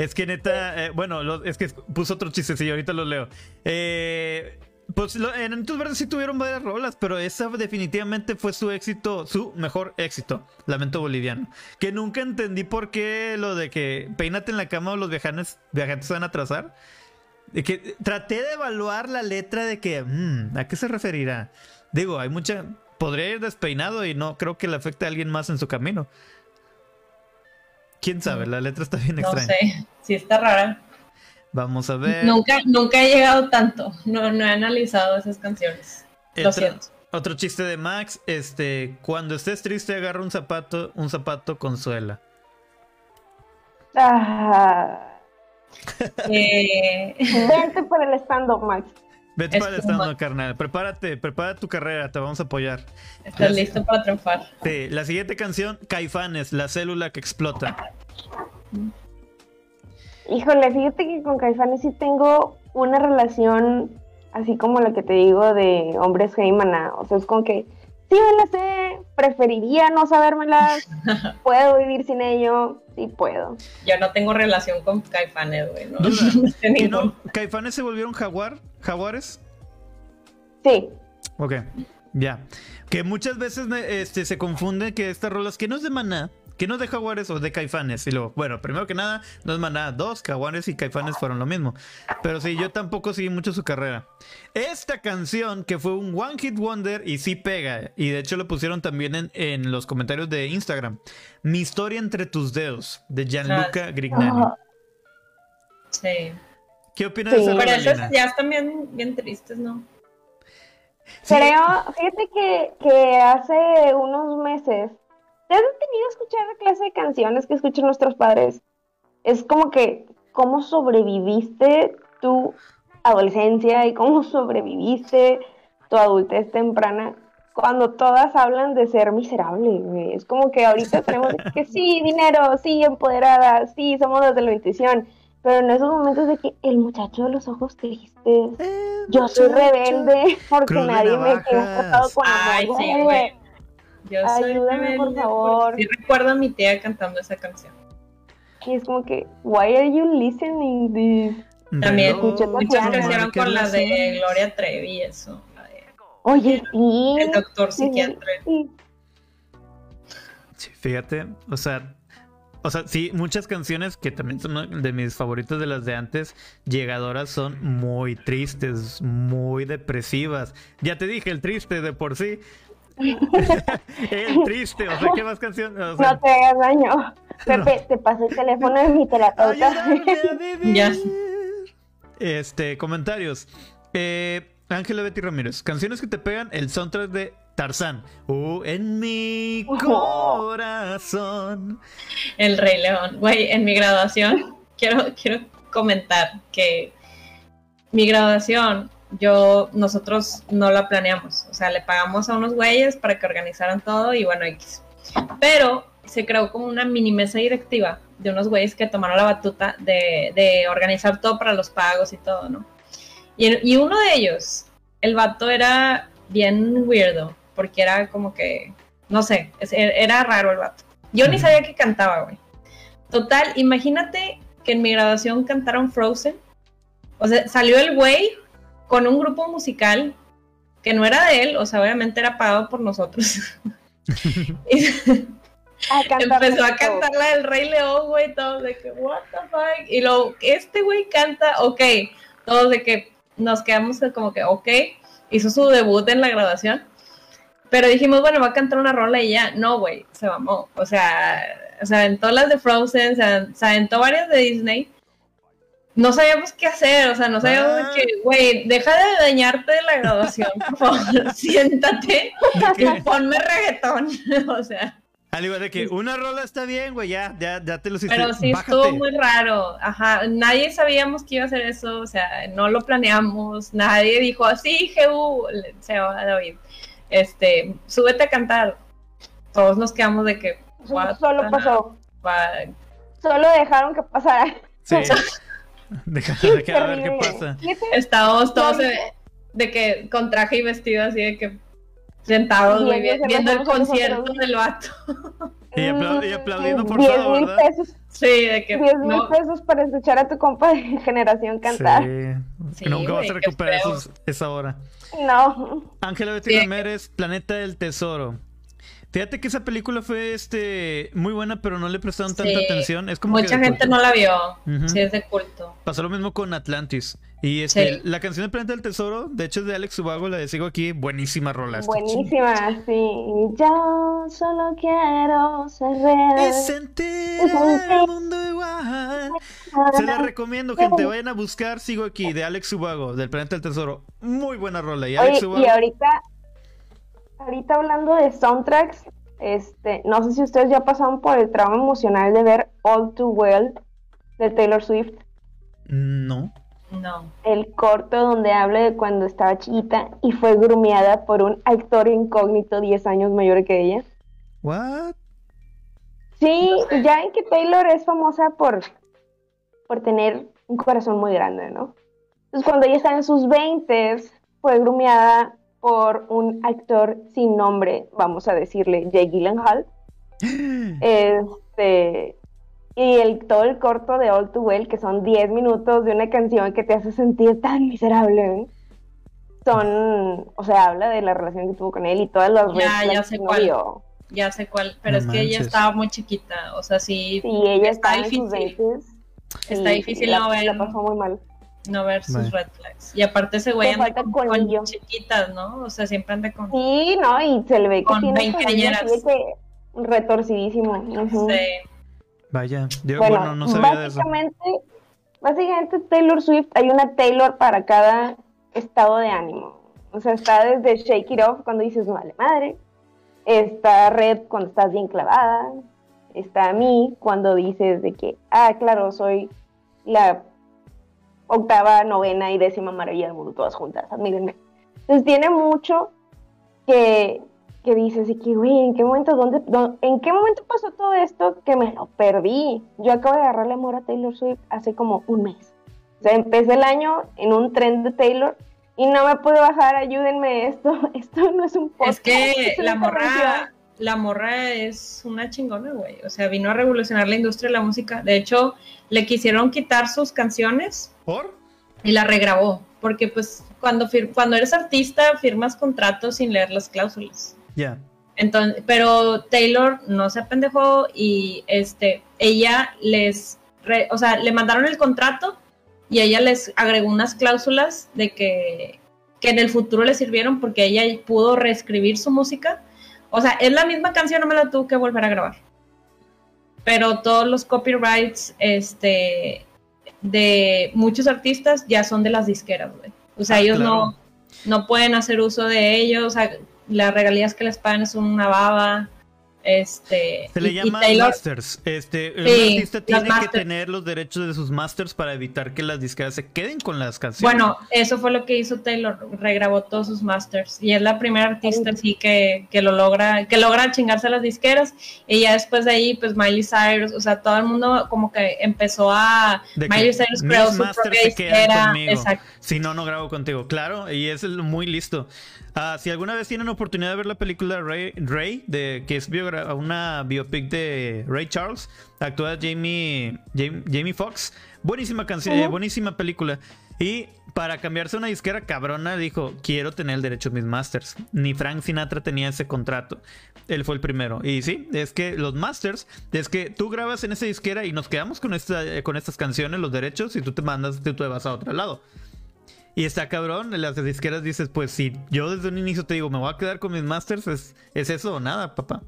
Es que neta, eh, bueno, es que puso otro chistecillo, ahorita lo leo. Eh, pues lo- en Nanitos Verdes sí tuvieron varias rolas, pero esa definitivamente fue su éxito, su mejor éxito, Lamento Boliviano. Que nunca entendí por qué lo de que peínate en la cama o los viajantes, viajantes se van a atrasar. De que traté de evaluar la letra de que, mm, ¿a qué se referirá? Digo, hay mucha. Podría ir despeinado y no creo que le afecte a alguien más en su camino. ¿Quién sabe? La letra está bien No extraña. sé, sí está rara. Vamos a ver. Nunca, nunca he llegado tanto. No, no he analizado esas canciones. Lo Otro- siento. Otro chiste de Max, este, cuando estés triste agarra un zapato, un zapato consuela. Ah, Eh, vente por el stand-up, Max. Vete Es para el stand carnal. Prepárate, prepara tu carrera, te vamos a apoyar. ¿Estás listo para triunfar? Sí, la siguiente canción, Caifanes, la célula que explota. Híjole, fíjate que con Caifanes sí tengo una relación así como la que te digo de hombres Maná. O sea, es como que sí me las sé, preferiría no sabérmelas, puedo vivir sin ello, sí puedo. Yo no tengo relación con Caifanes, güey. No, no. ¿Caifanes se volvieron jaguar? ¿Jaguares? Sí, Ok, ya. Que muchas veces me- este, se confunde que estas rolas, que no es de Maná, que no es de Jaguares o de Caifanes. Y luego, bueno, primero que nada, no es Maná. Dos, Jaguares y Caifanes fueron lo mismo. Pero sí, yo tampoco seguí mucho su carrera. Esta canción, que fue un One Hit Wonder y sí pega, y de hecho lo pusieron también en, en los comentarios de Instagram. Mi historia entre tus dedos, de Gianluca Grignani. Ajá. Sí. ¿Qué opinas de Sí. esa Pero esas ya están bien, bien tristes, ¿no? Sí. creo, fíjate que, que hace unos meses ¿Te has detenido a escuchar la clase de canciones que escuchan nuestros padres? Es como que, ¿cómo sobreviviste tu adolescencia y cómo sobreviviste tu adultez temprana cuando todas hablan de ser miserable, güey? Es como que ahorita tenemos que sí, dinero, sí, empoderada, sí, somos las de la intuición. Pero en esos momentos de que el muchacho de los ojos tristes, Eh, yo soy rebelde porque nadie me navajas. tratado con Ay, amor, sí, güey. Yo soy Ayúdame, por favor. Sí recuerdo a mi tía cantando esa canción. Y es como que, why are you listening this? También muchas Claro. crecieron con la de. Gloria Trevi y eso. la de Oye, sí. El doctor sí, psiquiatra. sí. Sí, fíjate, o sea, o sea, sí, muchas canciones que también son de mis favoritas de las de antes, llegadoras son muy tristes, muy depresivas. Ya te dije, el triste de por sí. el triste, o sea, ¿qué más canciones? O sea, No te hagas daño. Pepe, te pasé el teléfono de mi terapeuta. Ya. Este, comentarios. Eh, Ángela Betty Ramírez, canciones que te pegan, el soundtrack de Tarzán. Uh, en mi corazón. El Rey León. Güey, en mi graduación, quiero, quiero comentar que mi graduación, yo, nosotros no la planeamos. O sea, le pagamos a unos güeyes para que organizaran todo y bueno, X. Pero se creó como una mini mesa directiva de unos güeyes que tomaron la batuta de, de organizar todo para los pagos y todo, ¿no? Y, y uno de ellos, el vato era bien weirdo, porque era como que, no sé, es- era raro el vato. Yo ni sabía que cantaba, güey. Total, imagínate que en mi graduación cantaron Frozen. O sea, salió el güey con un grupo musical que no era de él, o sea, obviamente era pagado por nosotros. y A cantar empezó a cantar la del Rey León, güey, todos de que, what the fuck. Y luego, este güey canta, ok, todos de que nos quedamos como que, ok, hizo su debut en la graduación. Pero dijimos, bueno, va a cantar una rola y ya. No, güey, se mamó. O sea, se aventó las de Frozen, se aventó varias de Disney. No sabíamos qué hacer, o sea, no sabíamos de Ah. que, güey, deja de dañarte de la graduación, por favor, siéntate y ponme reggaetón, o sea. Al igual de que una rola está bien, güey, ya, ya, ya te lo hiciste. Pero sí Bájate. estuvo muy raro, ajá, nadie sabíamos que iba a hacer eso, o sea, no lo planeamos, nadie dijo, sí, Jehu, se va David, este, súbete a cantar, todos nos quedamos de que, Solo pasó. Solo dejaron que pasara. Sí. Deja, deja a ver qué pasa. Estábamos todos No, de, de que con traje y vestido así de que sentados, Viendo vi- viendo el concierto del vato, Y, apla- y aplaudiendo 10 forzado, mil ¿verdad? pesos, sí, de que 10 mil no, pesos para escuchar a tu compa de generación cantar. Sí. Sí, Nunca vas a recuperar esos- esa hora. No. Ángela Betty Sí. Ramírez, Planeta del Tesoro. Fíjate que esa película fue este muy buena, pero no le prestaron tanta Sí. atención. Es como mucha gente culto. no la vio, Ujú. sí es de culto. Pasó lo mismo con Atlantis. Y este, Sí. la canción de Planeta del Tesoro, de hecho es de Alex Ubago, la de Sigo aquí, buenísima rola. Buenísima, sí. Yo solo quiero ser real. Es sentir el mundo igual. Se la recomiendo, gente. Vayan a buscar Sigo aquí, de Alex Ubago, del Planeta del Tesoro. Muy buena rola. Y Alex Oye, Ubago. y ahorita, ahorita hablando de soundtracks, este, no sé si ustedes ya pasaron por el trauma emocional de ver All Too Well de Taylor Swift, No. No. el corto donde habla de cuando estaba chiquita y fue grumeada por un actor incógnito 10 años mayor que ella. What? Sí, ya en que Taylor es famosa por, por tener un corazón muy grande, ¿no? Entonces cuando ella estaba en sus 20 fue grumeada por un actor sin nombre, vamos a decirle Jake Gyllenhaal. Este, y el, todo el corto de All Too Well, que son 10 minutos de una canción que te hace sentir tan miserable, ¿eh? son, o sea, habla de la relación que tuvo con él y todas las Ya, ya sé que no cuál. vio. Ya sé cuál, pero No es que ella estaba muy chiquita, o sea, sí, Sí, ella Está está en sus difícil. 20 está y difícil la, la pasó muy mal. No ver sus Vale. red flags. Y aparte ese güey anda con, chiquitas, ¿no? O sea, siempre anda con... Sí, no, y se le ve que Con tiene que retorcidísimo. ujú. Sí. Vaya. Yo, Bueno, bueno, no sabía de eso. básicamente, básicamente Taylor Swift, hay una Taylor para cada estado de ánimo. O sea, está desde Shake It Off cuando dices, vale, madre. Está Red cuando estás bien clavada. Está mí cuando dices de que, ah, claro, soy la octava, novena y décima maravilla del mundo, todas juntas, admírenme. Entonces tiene mucho que, que dices, y que, güey, ¿en qué momento, dónde, dó- en qué momento pasó todo esto que me lo perdí? Yo acabo de agarrarle amor a Taylor Swift hace como un mes. O sea, empecé el año en un tren de Taylor y no me pude bajar, ayúdenme, esto, esto no es un podcast. Es que es la morra, la morra es una chingona, güey. O sea, vino a revolucionar la industria de la música. De hecho, le quisieron quitar sus canciones ¿Por? y la regrabó. Porque, pues, cuando, fir- cuando eres artista, firmas contratos sin leer las cláusulas. Ya. Entonces, pero Taylor no se apendejó y este, ella les, re- o sea, le mandaron el contrato y ella les agregó unas cláusulas de que, que en el futuro le sirvieron porque ella pudo reescribir su música. O sea, es la misma canción, no me la tuvo que volver a grabar. Pero todos los copyrights, este, de muchos artistas ya son de las disqueras, güey. O sea, Ah, ellos claro. no, no pueden hacer uso de ellos, o sea, las regalías que les pagan es una baba. Este, Se le y- y llama Taylor- masters. Este, Sí, artista tiene que tener los derechos de sus masters para evitar que las disqueras se queden con las canciones. Bueno, eso fue lo que hizo Taylor, regrabó todos sus masters y es la primera artista así que, que lo logra, que logra chingarse a las disqueras y ya después de ahí pues Miley Cyrus, o sea, todo el mundo como que empezó a De Miley Cyrus creó su propia disquera, exacto. Si no, no grabo contigo. Claro, y es el- muy listo. Ah, si alguna vez tienen oportunidad de ver la película Ray, Ray de, que es biogra- una biopic de Ray Charles, actúa Jamie, Jamie, Jamie Foxx. Buenísima canción, eh, buenísima película. Y para cambiarse a una disquera cabrona, dijo: Quiero tener el derecho a mis masters. Ni Frank Sinatra tenía ese contrato. Él fue el primero. Y sí, es que los masters, es que tú grabas en esa disquera y nos quedamos con, esta, eh, con estas canciones, los derechos, y tú te mandas, tú te vas a otro lado. Y está cabrón, en las disqueras dices, pues si yo desde un inicio te digo, me voy a quedar con mis masters, es, es eso o nada, papá.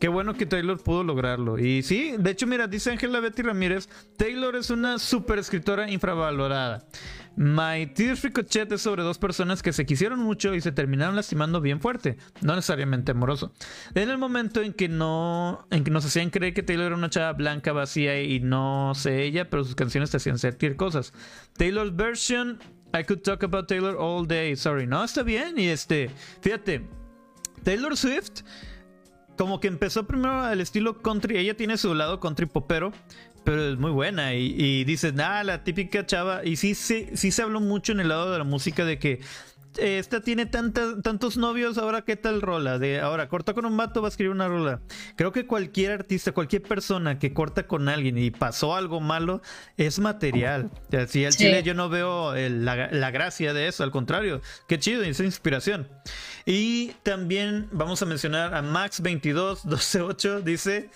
Qué bueno que Taylor pudo lograrlo. Y sí, de hecho, mira, dice Ángela Betty Ramírez, Taylor es una super escritora infravalorada. My Tears Ricochet es sobre dos personas que se quisieron mucho y se terminaron lastimando bien fuerte, no necesariamente amoroso. En el momento en que no, en que nos hacían creer que Taylor era una chava blanca, vacía y no sé ella, pero sus canciones te hacían sentir cosas. Taylor's version, I could talk about Taylor all day, sorry, no, está bien y este, fíjate, Taylor Swift como que empezó primero al estilo country. Ella tiene su lado country popero, pero es muy buena. Y, y dices, nada, la típica chava. Y sí, sí, sí se habló mucho en el lado de la música de que esta tiene tantas, tantos novios, ahora qué tal rola. De ahora, corta con un vato, va a escribir una rola. Creo que cualquier artista, cualquier persona que corta con alguien y pasó algo malo, es material. O sea, Si al Sí. chile yo no veo el- la, la gracia de eso, al contrario, qué chido, es inspiración. Y también vamos a mencionar a Max22128, dice...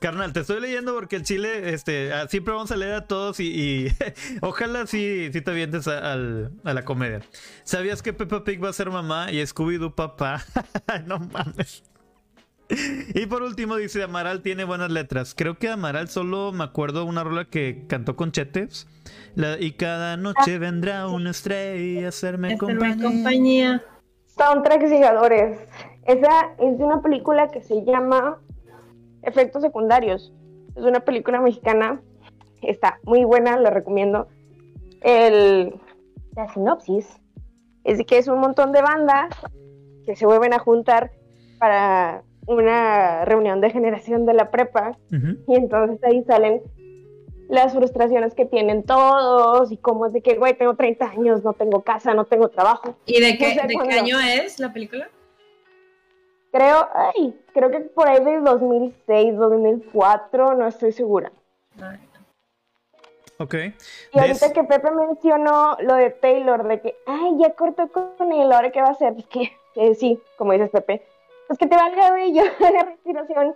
Carnal, te estoy leyendo porque el chile, este, ah, siempre vamos a leer a todos y, y ojalá sí, sí te avientes a, al- a la comedia. ¿Sabías que Peppa Pig va a ser mamá y Scooby-Doo papá? no mames. Y por último dice, Amaral tiene buenas letras. Creo que Amaral solo me acuerdo una rola que cantó con Chetes. La- y cada noche vendrá una estrella a hacerme Hacerme compañía. compañía. Soundtracks llegadores. Esa es de una película que se llama Efectos Secundarios. Es una película mexicana. Está muy buena, la recomiendo. El, la sinopsis es de que es un montón de bandas que se vuelven a juntar para una reunión de generación de la prepa y entonces ahí salen las frustraciones que tienen todos y cómo es de que, güey, tengo 30 años, no tengo casa, no tengo trabajo. ¿Y de qué, No sé de qué año es la película? Creo, ay, creo que por ahí de 2006, 2004, no estoy segura. Ok. Y ahorita Des- que Pepe mencionó lo de Taylor, de que, ay, ya cortó con él, ahora qué va a hacer, pues que, eh, sí, como dices Pepe, pues que te valga bello, haga respiración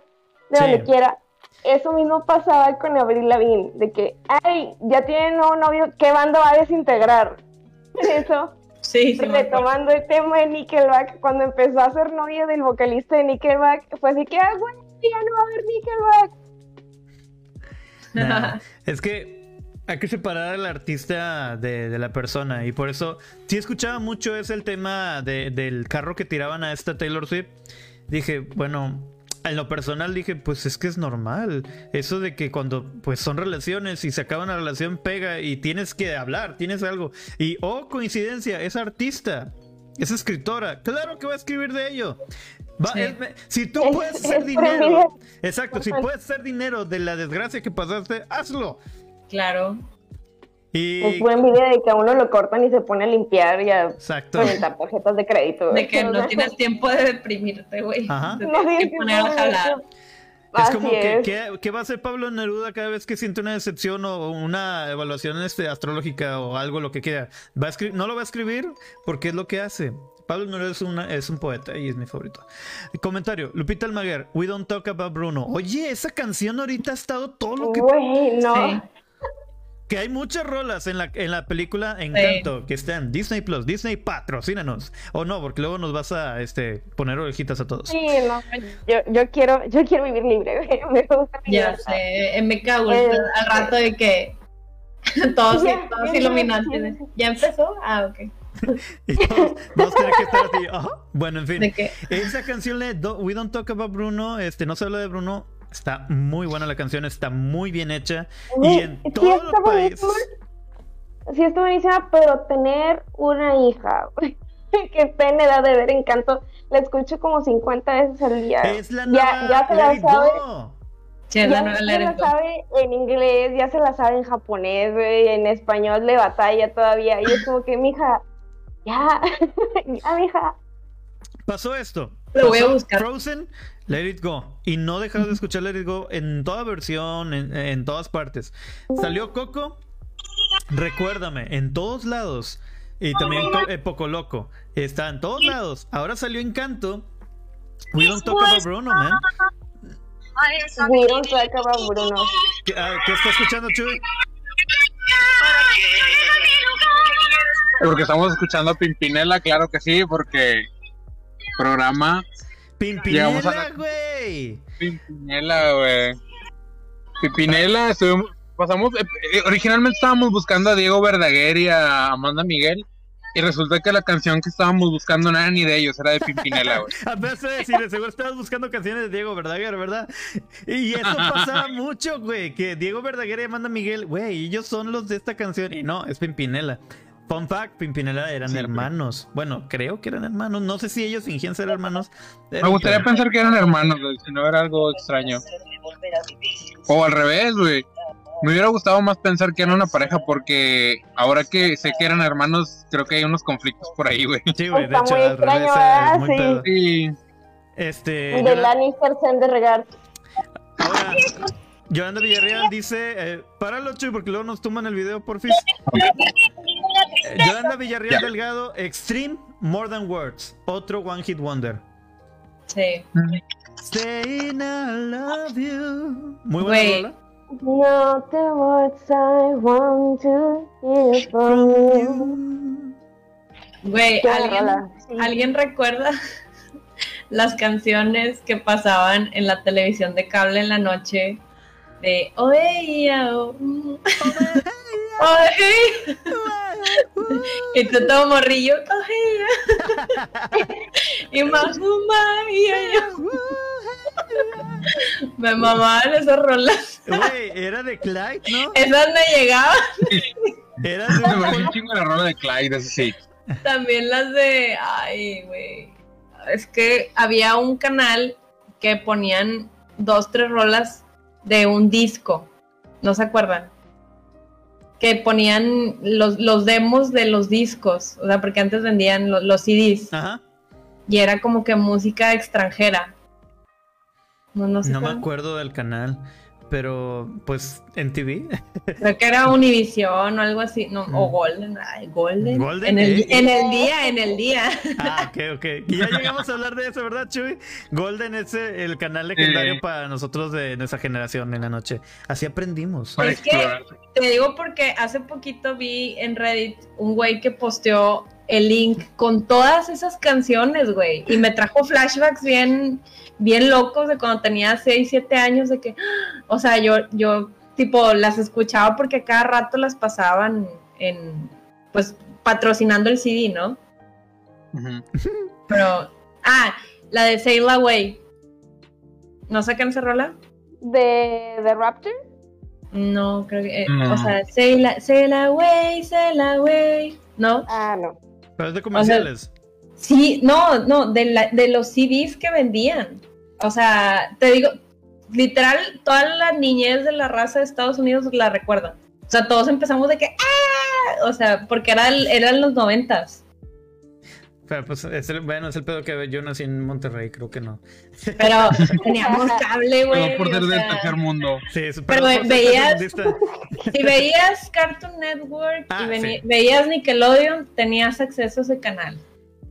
de Sí. donde quiera. Eso mismo pasaba con Avril Lavigne, de que, ay, ya tiene nuevo novio, ¿qué banda va a desintegrar? Eso, Sí, sí, retomando el tema de Nickelback, cuando empezó a ser novia del vocalista de Nickelback, fue así que, ah, güey, ya no va a haber Nickelback. Nah, es que hay que separar al artista de, de la persona y por eso sí escuchaba mucho es el tema de- del carro que tiraban a esta Taylor Swift. Dije, bueno, en lo personal dije, pues es que es normal. Eso de que cuando pues son relaciones y se acaba una relación pega y tienes que hablar, tienes algo. Y oh, coincidencia, es artista, es escritora. Claro que va a escribir de ello. Va- Sí. es- si tú Es- puedes hacer dinero, exacto, si puedes hacer dinero de la desgracia que pasaste, hazlo. Claro. Y Es buen video de que a uno lo cortan y se pone a limpiar y a exacto. presentar tarjetas de crédito. De que no tienes tiempo de deprimirte, güey. Ajá. Te no tienes que poner a jalar. Es Así como que, es. ¿qué, qué va a hacer Pablo Neruda cada vez que siente una decepción o una evaluación este, astrológica o algo, lo que quiera? ¿Va a escri- no lo va a escribir porque es lo que hace. Pablo Neruda es, una, es un poeta y es mi favorito. Comentario, Lupita Almaguer, We Don't Talk About Bruno. Oye, esa canción ahorita ha estado todo lo que... Güey, no. Sí. Que hay muchas rolas en la, en la película Encanto que están Disney Plus, Disney patrocínanos. O no, porque luego nos vas a este, poner orejitas a todos. Sí, no. Yo, yo quiero, yo quiero vivir libre. Me gusta Ya libertad. sé, MK Ultra, Eh, al rato de que todos, Ya, todos ya, iluminantes. ya. de, ¿Ya empezó? Ah, ok. Y todos, todos tienen que estar así. ajá. Bueno, en fin. Esa canción de Do- We Don't Talk About Bruno, este, no se habla de Bruno, está muy buena la canción, está muy bien hecha. Y Güey, en sí todo está el país. Sí, está buenísima, pero tener una hija que esté en edad de ver encanto, la escucho como 50 veces al día. Es la ya, nueva ya se Let la sabe. Go. sí, es la Ya nueva se la sabe en inglés, ya se la sabe en japonés, güey, en español le batalla todavía. Y es como que, mija, ya, ya, mija. Pasó esto. Lo voy a buscar. Frozen, Let It Go. Y no dejaron de escuchar Let It Go en toda versión, en, en todas partes. Salió Coco, recuérdame, en todos lados. Y también eh, Poco Loco. Está en todos lados. Ahora salió Encanto. We don't talk about Bruno, man. We don't talk about Bruno. ¿Qué, ah, ¿qué está escuchando, Chuy? Porque estamos escuchando a Pimpinela, claro que sí, porque programa Pimpinela, la- güey. Pimpinela, güey. Pimpinela, estuvimos, pasamos, eh, eh, originalmente estábamos buscando a Diego Verdaguer y a Amanda Miguel. Y resulta que la canción que estábamos buscando no era ni de ellos, era de Pimpinela, güey. Apenas a decir, de seguro estabas buscando canciones de Diego Verdaguer, ¿verdad? Y eso pasaba mucho, güey. Que Diego Verdaguer y Amanda Miguel, güey, ellos son los de esta canción. Y no, es Pimpinela. Fun fact, Pimpinela eran Sí, hermanos. Bueno, creo que eran hermanos. No sé si ellos fingían ser hermanos. Me gustaría pensar que eran hermanos, güey, si no era algo extraño. O al revés, güey. Me hubiera gustado más pensar que eran una pareja porque ahora que sé que eran hermanos, creo que hay unos conflictos por ahí, güey. Sí, güey, de Está hecho, al extraño, revés ¿verdad? es muy Sí. pedo. Sí. Este. De Lannister de regar. Ahora, Yolanda Villarreal dice: eh, Páralo, Chuy, porque luego nos toman el video, porfis. Eh, Yolanda Villarreal Ya. Delgado, Extreme More Than Words. Otro One Hit Wonder. Sí. Saying I love you. Muy buena. Not the words I want to hear from you. Güey, ¿alguien. ¿alguien recuerda las canciones que pasaban en la televisión de cable en la noche? De Oye, oh, mm, oye. Y tú todo morrillo, oye. Y Mahuma, y yo. Me mamaban esas rolas. Güey, era de Clyde, ¿no? Esas me llegaban. Era Me de pareció un chingo la rola de Clyde, eso sí. También las de. Ay, güey. Es que había un canal que ponían dos, tres rolas de un disco. ¿No se acuerdan? Que ponían los, los demos de los discos. O sea, porque antes vendían lo- los CDs. Ajá. Y era como que música extranjera. No, no sé. No me acuerdo del canal. Pero, pues, en TV. Creo que era Univision o algo así. No, o Mm. Golden. Ay, Golden. Golden, en, el, eh. en el día, en el día. Ah, ok, ok. Y ya llegamos a hablar de eso, ¿verdad, Chuy? Golden es eh, el canal legendario Sí. para nosotros de nuestra generación en la noche. Así aprendimos. Es que-. Te digo porque hace poquito vi en Reddit un güey que posteó el link con todas esas canciones, güey. Y me trajo flashbacks bien, bien locos de cuando tenía 6, 7 años, de que, o sea, yo, yo, tipo, las escuchaba porque cada rato las pasaban en, pues, patrocinando el CD, ¿no? Pero, ah, La de Sail Away. ¿No sacan esa rola? ¿De, de Raptor? No, creo que. eh, No. O sea, Sail, sail Away, Sail Away. ¿No? Ah, no. Pero es de comerciales. Sí, no, no, de, la- de los CDs que vendían. O sea, te digo, literal, toda la niñez de la raza de Estados Unidos la recuerdan. O sea, todos empezamos de que, ¡ah! O sea, porque era eran los noventas. Pero pues, es el, bueno, es el pedo que yo nací en Monterrey, creo que no. Pero teníamos cable, güey. Todo por ser sea, tercer mundo. Sí, es- Pero ser veías- si veías Cartoon Network Ah, y sí. veías Nickelodeon, tenías acceso a ese canal.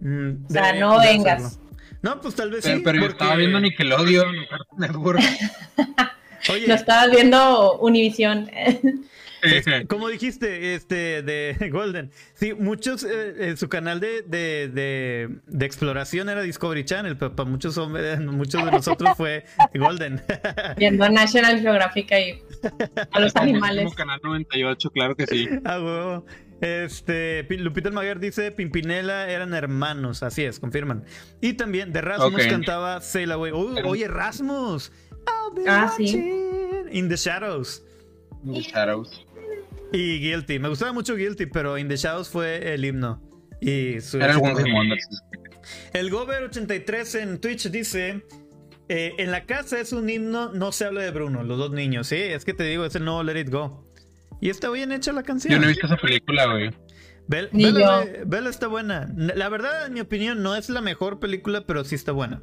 Mm, O sea, no de vengas. hacerlo. No, pues tal vez Pero, sí. pero yo estaba viendo Nickelodeon, Cartoon Network. Oye, Lo estabas viendo Univision. Es- como dijiste, este, de Golden. Sí, muchos, eh, eh, su canal de, de, de, de exploración era Discovery Channel, pero para muchos hombres, muchos de nosotros fue Golden. viendo National Geographic ahí. A los animales. Como Canal 98, claro que sí. Ah, huevo. Este, Pi- Lupita Maguer dice, Pimpinela eran hermanos, así es, confirman. Y también de Rasmus Ok. cantaba Sail Away. Uy, Pero- oye, Rasmus. I'll be Ah, sí. watching In the Shadows. The Shadows. Y Guilty. Me gustaba mucho Guilty, pero In the Shadows fue el himno. Y su Era el. El Gober83 en Twitch dice: eh, En la casa es un himno, no se habla de Bruno, los dos niños. Sí, es que te digo, es el nuevo Let It Go. Y está bien hecha la canción. Yo no he visto esa película, güey. Ve- Vela está buena. La verdad, en mi opinión, no es la mejor película, pero sí está buena.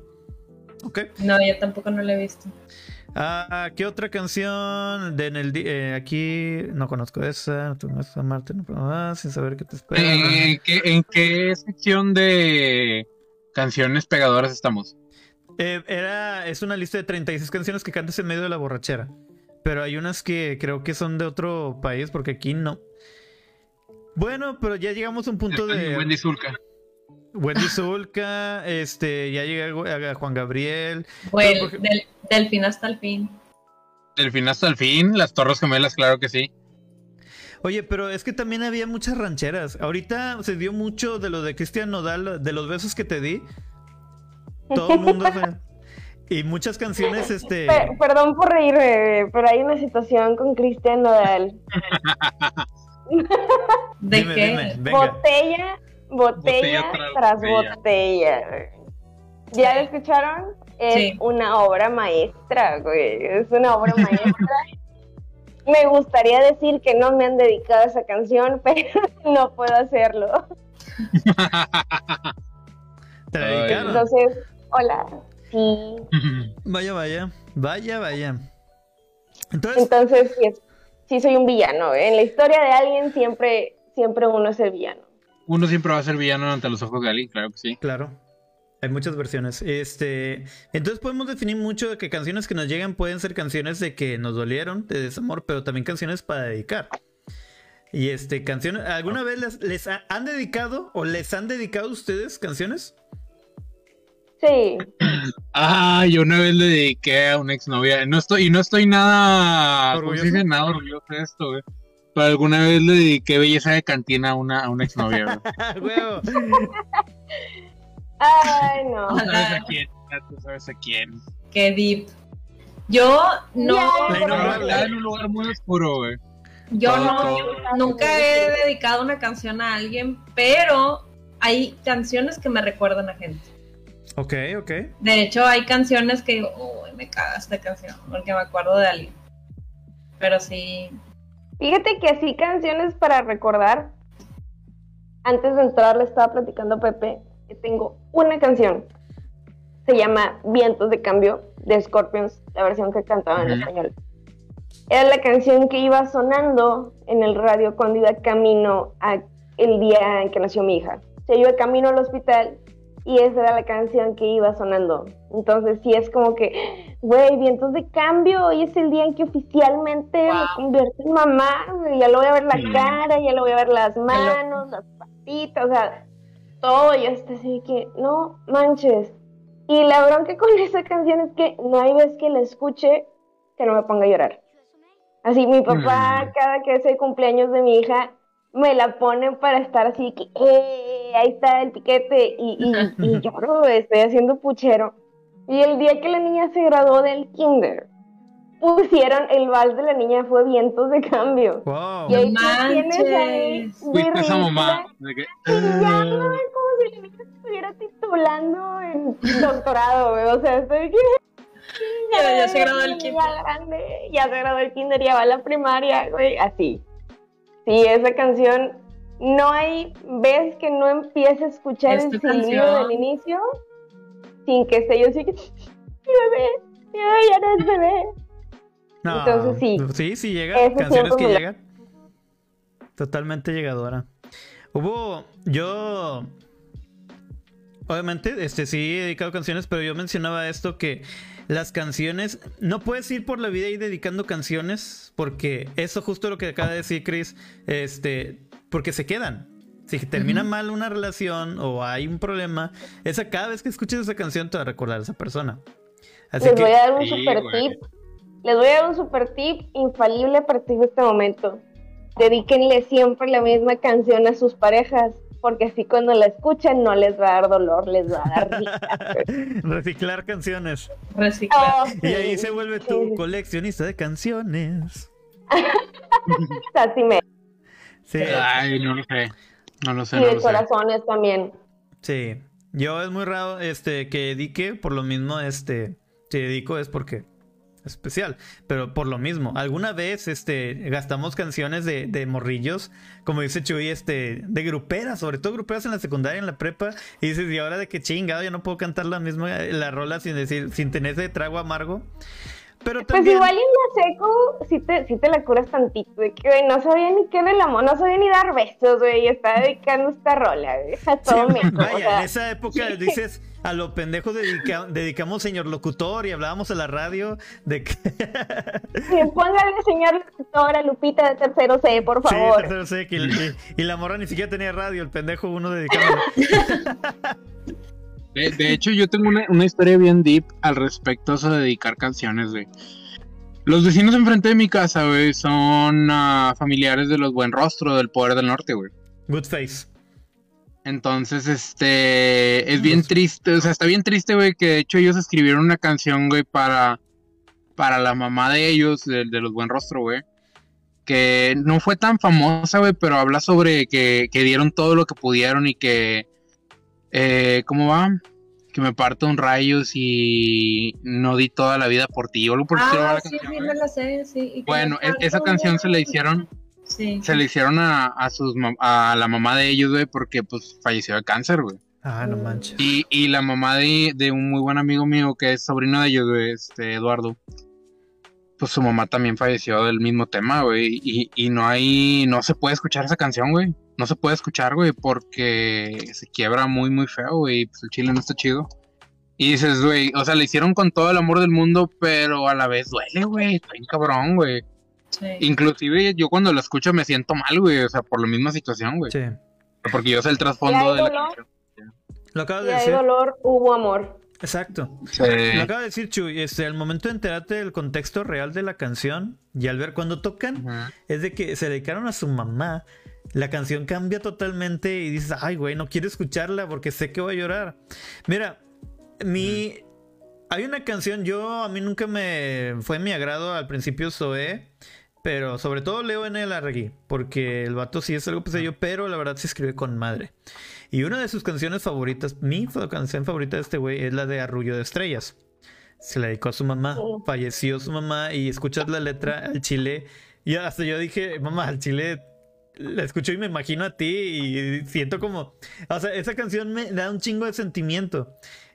Ok. No, yo tampoco no lo he visto. Ah, ¿Qué otra canción? De en el eh, aquí no conozco esa. Tú no amarte, no puedo más, sin saber qué te espera. Eh, ¿En qué, en qué sección de canciones pegadoras estamos? Eh, era, es una lista de 36 canciones que cantas en medio de la borrachera. Pero hay unas que creo que son de otro país, porque aquí no. Bueno, pero ya llegamos a un punto de. Wendy Zulka. Wendy Zulka, este, ya llega a Juan Gabriel. Porque- del, del fin hasta el fin. Del fin hasta el fin, las Torres Gemelas, claro que sí. Oye, pero es que también había muchas rancheras. Ahorita se dio mucho de lo de Cristian Nodal, de los besos que te di. Todo el mundo. Y muchas canciones, este. Per- perdón por reírme, pero hay una situación con Cristian Nodal. ¿De dime, qué? dime, venga. Botella, botella, Botella tras tras botella. botella. ¿Ya lo escucharon? Es Sí. una obra maestra, güey. Es una obra maestra. me gustaría decir que no me han dedicado a esa canción, pero no puedo hacerlo. Te dedicaron. Entonces, hola. Sí. Vaya, vaya. Vaya, vaya. Entonces, Entonces, sí, sí soy un villano. ¿eh? En la historia de alguien siempre, siempre uno es el villano. Uno siempre va a ser villano ante los ojos de alguien, claro que sí. claro. Hay muchas versiones. Este, entonces podemos definir mucho de que canciones que nos llegan pueden ser canciones de que nos dolieron, de desamor, pero también canciones para dedicar. Y este, canciones, ¿alguna vez les, les ha- han dedicado o les han dedicado ustedes canciones? Sí. Ah, yo una vez le dediqué a una exnovia. No estoy, y no estoy nada. ¿cómo se ¿Orgulloso? Nada orgulloso de esto, güey. Pero alguna vez le dediqué belleza de cantina a una, a una exnovia. ¡Ah! Ay, no. Tú sabes a quién, ya tú sabes a quién. Qué deep. Yo no, favor. Estaba en un lugar muy oscuro, güey. yo todo, no, todo. nunca he dedicado una canción a alguien, pero hay canciones que me recuerdan a gente. Ok, ok. De hecho, hay canciones que digo, uy, me caga esta canción, porque me acuerdo de alguien. Pero sí, Fíjate que así canciones para recordar. Antes de entrar le estaba platicando a Pepe que tengo una canción. Se llama Vientos de Cambio de Scorpions, la versión que cantaba en español. Era la canción que iba sonando en el radio cuando iba camino a el día en que nació mi hija. Se iba camino al hospital y esa era la canción que iba sonando. Entonces sí es como que, güey, vientos de cambio, hoy es el día en que oficialmente me convierto en mamá, ya lo voy a ver la cara, ya lo voy a ver las manos, las patitas, o sea, todo, yo estoy así que, no manches. Y la bronca con esa canción es que no hay vez que la escuche que no me ponga a llorar. Así mi papá, Mm. cada que es el cumpleaños de mi hija, me la pone para estar así que, eh, ahí está el piquete y, y, y lloro, estoy haciendo puchero. Y el día que la niña se graduó del kinder, pusieron el vals de la niña fue vientos de cambio. Wow. Y ahí tienes ahí. Fuiste esa mamá. de que, Y ya no es como si la niña estuviera titulando en doctorado, güey. O sea, estoy que. Ya- ya se graduó del Ya kinder. grande, ya se graduó el kinder, ya va a la primaria, güey. Así. Sí, esa canción. No hay vez que no empiece a escuchar Esta el silbido del inicio sin que esté yo así que. Mi bebé, ay, ya no es bebé. No, Entonces, sí. Sí, sí llega. Canciones que llegan. Totalmente llegadora. Hubo. Yo. Obviamente, este sí he dedicado canciones, pero yo mencionaba esto que las canciones. No puedes ir por la vida y dedicando canciones. Porque eso justo lo que acaba de decir Chris. Este. Porque se quedan. Si termina mal una relación o hay un problema, esa cada vez que escuches esa canción te va a recordar a esa persona. Así Les que voy a dar un Sí, super güey. tip. Les voy a dar un super tip infalible a partir de este momento. Dedíquenle siempre la misma canción a sus parejas, porque así cuando la escuchen no les va a dar dolor, les va a dar risa. reciclar canciones. Reciclar. Oh, Y ahí se vuelve tu sí. coleccionista de canciones. Así me. Sí, Ay, no lo sé. No lo sé, Y no de lo sé. corazones también. sí. Yo es muy raro este que dedique, por lo mismo, este, si dedico es porque especial, pero por lo mismo, alguna vez este gastamos canciones de, de morrillos, como dice Chuy, este, de gruperas, sobre todo gruperas en la secundaria, en la prepa, y dices, y ahora de que chingado, yo no puedo cantar la misma, la rola sin decir, sin tener ese trago amargo. Pero Pues también. igual en la seco sí te, sí te la curas tantito, de que güey, no sabía ni qué del amor, no sabía ni dar besos, güey, y estaba dedicando esta rola, güey, a todo Sí, mi amor, vaya, o sea, en esa época dices a lo pendejo dedica- dedicamos señor locutor y hablábamos a la radio de que sí, póngale señor doctora Lupita de tercero C, por sí, favor. tercero sé que y, y la morra ni siquiera tenía radio, el pendejo uno dedicando. De, de hecho, yo tengo una, una historia bien deep al respecto a eso de dedicar canciones, güey. Los vecinos enfrente de mi casa, güey, son ah, familiares de los Buen Rostro del Poder del Norte, güey. Good face. Entonces, este, es bien triste, o sea, está bien triste, güey, que de hecho ellos escribieron una canción, güey, para, para la mamá de ellos, de, de los Buen Rostro, güey. Que no fue tan famosa, güey, pero habla sobre que, que dieron todo lo que pudieron y que, eh, ¿cómo va? Que me parto un rayo si no di toda la vida por ti, o algo por Ah, la canción, sí, güey. me la sé, sí. y que Bueno, e- esa canción se la hicieron Sí. se le hicieron a, a sus a la mamá de ellos, güey, porque pues falleció de cáncer, güey. Ah, no manches. Y, y la mamá de, de un muy buen amigo mío que es sobrino de ellos, güey, este Eduardo. Pues su mamá también falleció del mismo tema, güey. Y, y no hay, no se puede escuchar esa canción, güey. No se puede escuchar, güey, porque se quiebra muy, muy feo, güey. Pues el chile no está chido. Y dices, güey, o sea, le hicieron con todo el amor del mundo, pero a la vez duele, güey. Está bien cabrón, güey. Sí. Inclusive yo cuando lo escucho me siento mal, güey, o sea, por la misma situación, güey. Sí. Porque yo sé el ¿Y trasfondo de la dolor? canción. Lo acabas de hay decir. dolor, hubo amor. Exacto. Sí. Lo acaba de decir Chuy, este, al momento de enterarte del contexto real de la canción y al ver cuando tocan, es de que se dedicaron a su mamá. La canción cambia totalmente y dices, ay, güey, no quiero escucharla porque sé que voy a llorar. Mira, mi. Hay una canción, yo a mí nunca me fue mi agrado al principio Zoé, pero sobre todo Leo N. Larregui, porque el vato sí es algo pesadillo, pero la verdad se escribe con madre. Y una de sus canciones favoritas, mi canción favorita de este güey, es la de Arrullo de Estrellas. Se la dedicó a su mamá, Sí. falleció su mamá y escuchas la letra al chile. Y hasta yo dije, mamá, al chile la escucho y me imagino a ti y siento como, o sea, esa canción me da un chingo de sentimiento.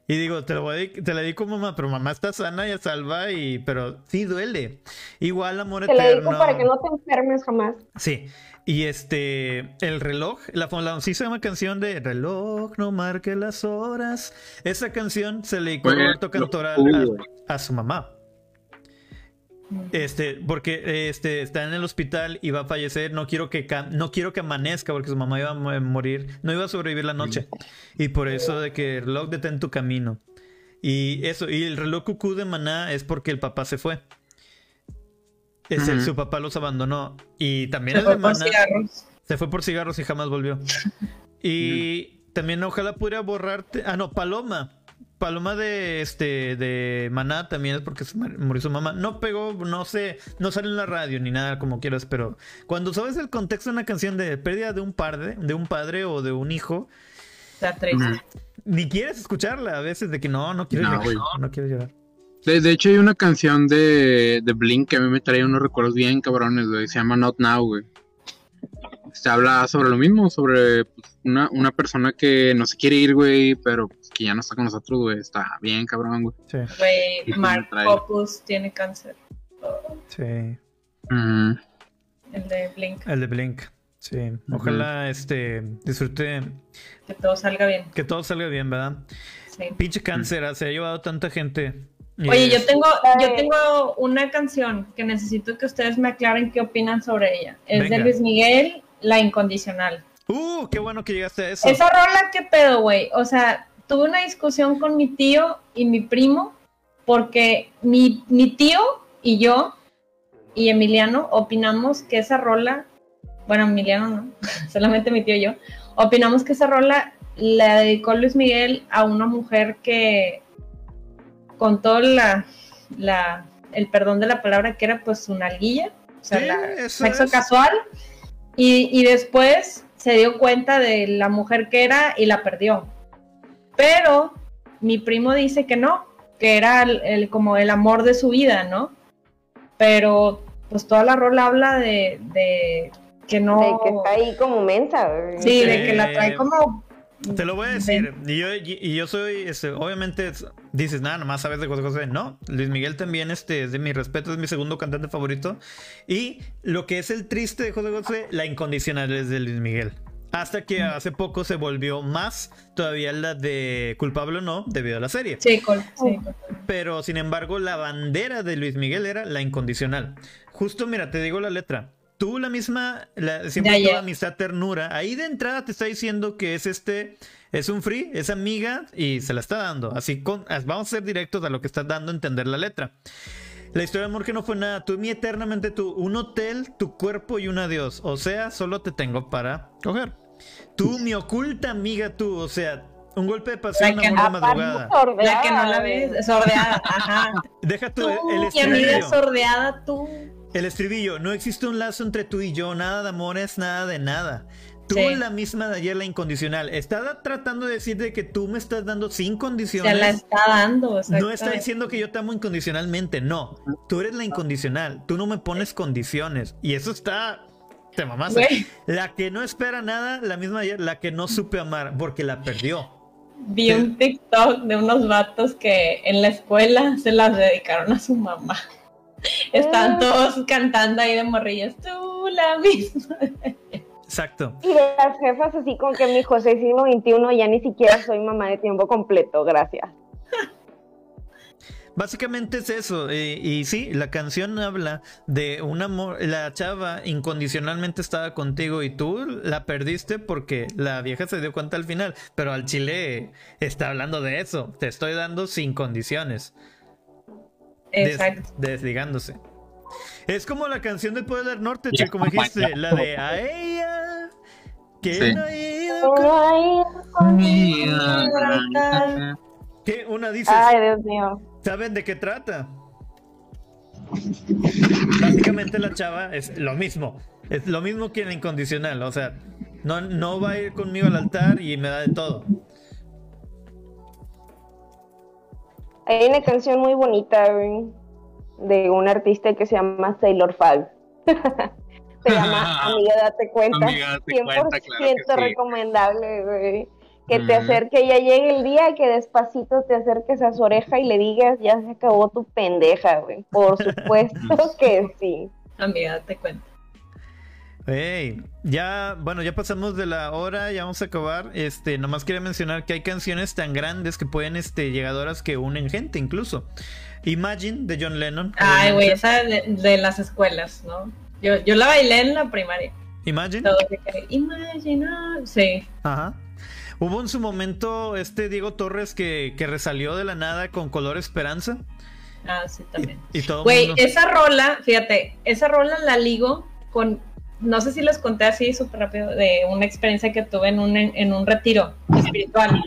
Y digo, te, lo voy a te la dedico mamá, pero mamá está sana y a salva y, pero sí duele. Igual amor Te la eterno. digo para que no te enfermes jamás. Sí. Y este, el reloj, la famosísima canción de Reloj, no marque las horas. Esa canción se le dedicó Güey, Roberto Cantoral a, su mamá. Este, porque este está en el hospital y va a fallecer. No quiero que no quiero que amanezca porque su mamá iba a mo- morir, no iba a sobrevivir la noche. Y por eso de que reloj detén tu camino. Y eso, y el reloj cucú de Maná es porque el papá se fue. Es el, su papá los abandonó. Y también Se el de Maná se fue por cigarros y jamás volvió. Y también ojalá pudiera borrarte. Ah, no, Paloma. Paloma de este de Maná también es porque se murió su mamá. No pegó, no sé, no sale en la radio ni nada como quieras, pero cuando sabes el contexto de una canción de pérdida de un padre, de un padre o de un hijo, Está triste. Ujú. ni quieres escucharla a veces de que no, no quiero No, llorar, no, no quiero llorar. De, de hecho, hay una canción de, de Blink que a mí me trae unos recuerdos bien cabrones, güey. Se llama Not Now, güey. Se habla sobre lo mismo, sobre pues, una, una persona que no se quiere ir, güey, pero pues, que ya no está con nosotros, güey. Está bien cabrón, güey. Sí, Güey, Mark. Hoppus tiene cáncer. Oh, sí. El de Blink. El de Blink. Sí. Ojalá este disfrute Que todo salga bien. que todo salga bien, ¿verdad? Sí. Pinche cáncer, se ha llevado tanta gente. Y Oye, yo es- tengo, yo tengo una canción que necesito que ustedes me aclaren qué opinan sobre ella. Es Venga. de Luis Miguel, La Incondicional. Uh, qué bueno que llegaste a eso. Esa rola, ¿qué pedo, güey? O sea, tuve una discusión con mi tío y mi primo porque mi, mi tío y yo y Emiliano opinamos que esa rola, bueno, Emiliano no, solamente mi tío y yo, opinamos que esa rola la dedicó Luis Miguel a una mujer que con todo la, la, el perdón de la palabra que era pues su nalguilla, o sea, Sí, la- eso sexo es. casual, y, y después se dio cuenta de la mujer que era y la perdió. Pero mi primo dice que no, que era el, el- como el amor de su vida, ¿no? Pero pues toda la rola habla de, de que no... De que está ahí como mensa, güey. Sí, de Sí. que la trae como... Te lo voy a decir. Y yo, y- yo soy, este, obviamente, es- dices, nada, nomás sabes de José José. No, Luis Miguel también, este, es de mi respeto, es mi segundo cantante favorito. Y lo que es el triste de José José, la incondicional es de Luis Miguel. Hasta que hace poco se volvió más todavía la de culpable o no, debido a la serie. Sí, col- sí, Pero sin embargo, la bandera de Luis Miguel era la incondicional. Justo, mira, te digo la letra. Tú la misma, la- siempre ya. amistad, ternura. Ahí de entrada te está diciendo que es este, es un free, es amiga y se la está dando. Así con, vamos a ser directos a lo que está dando a entender la letra. La historia de amor que no fue nada, tú y mí eternamente tú, un hotel, tu cuerpo y un adiós. O sea, solo te tengo para coger. Tú, mi oculta amiga, tú, o sea, un golpe de pasión, La que- amor de Aparte, madrugada. sordeada, La que no la ves, sordeada, ajá. Deja tú Tú, el mi amiga estribillo. sordeada, tú. El estribillo, no existe un lazo entre tú y yo, nada de amores, nada de nada. Tú Sí. la misma de ayer, la incondicional. Está tratando de decir de que tú me estás dando sin Se condiciones. la está dando. No está diciendo que yo te amo incondicionalmente, no. Tú eres la incondicional, tú no me pones condiciones. Y eso está... Te mamaste. La que no espera nada, la misma la que no supe amar, porque la perdió. Vi un TikTok de unos vatos que en la escuela se las dedicaron a su mamá. Están Ah. todos cantando ahí de morrillas. Tú la misma. Exacto. Y de las jefas así con que mi José siglo XXI ya ni siquiera soy mamá de tiempo completo, gracias. Básicamente es eso. eh, y sí, la canción habla de un amor. La chava incondicionalmente estaba contigo y tú la perdiste porque la vieja se dio cuenta al final. Pero al chile está hablando de eso. Te estoy dando sin condiciones. Des- Exacto. desligándose. Es como la canción del Poder del Norte, che, como dijiste. La de a ella. Que Sí. no ha ido con- Que una dices. Ay, Dios mío. ¿Saben de qué trata? Básicamente la chava es lo mismo. Es lo mismo que en la incondicional. O sea, no, no va a ir conmigo al altar y me da de todo. Hay una canción muy bonita de un artista que se llama Sailor Fall. se llama Amiga, date cuenta. Amiga, date 100% cuenta, claro que sí. recomendable, güey. Que te acerque, ya llegue el día que despacito te acerques a su oreja y le digas, ya se acabó tu pendeja, güey. Por supuesto que sí. Amiga, date cuenta. Ey, ya, bueno, ya pasamos de la hora, ya vamos a acabar. Este, nomás quería mencionar que hay canciones tan grandes que pueden, este, llegadoras que unen gente incluso. Imagine de John Lennon. Ay, güey, esa de, de las escuelas, ¿no? Yo, yo la bailé en la primaria. Imagine. Todo que, Imagina. Sí. Ajá. Hubo en su momento este Diego Torres que, que resalió de la nada con color esperanza. Ah, sí, también. Y, y todo Güey, mundo- esa rola, fíjate, esa rola la ligo con no sé si les conté así súper rápido de una experiencia que tuve en un, en un retiro espiritual.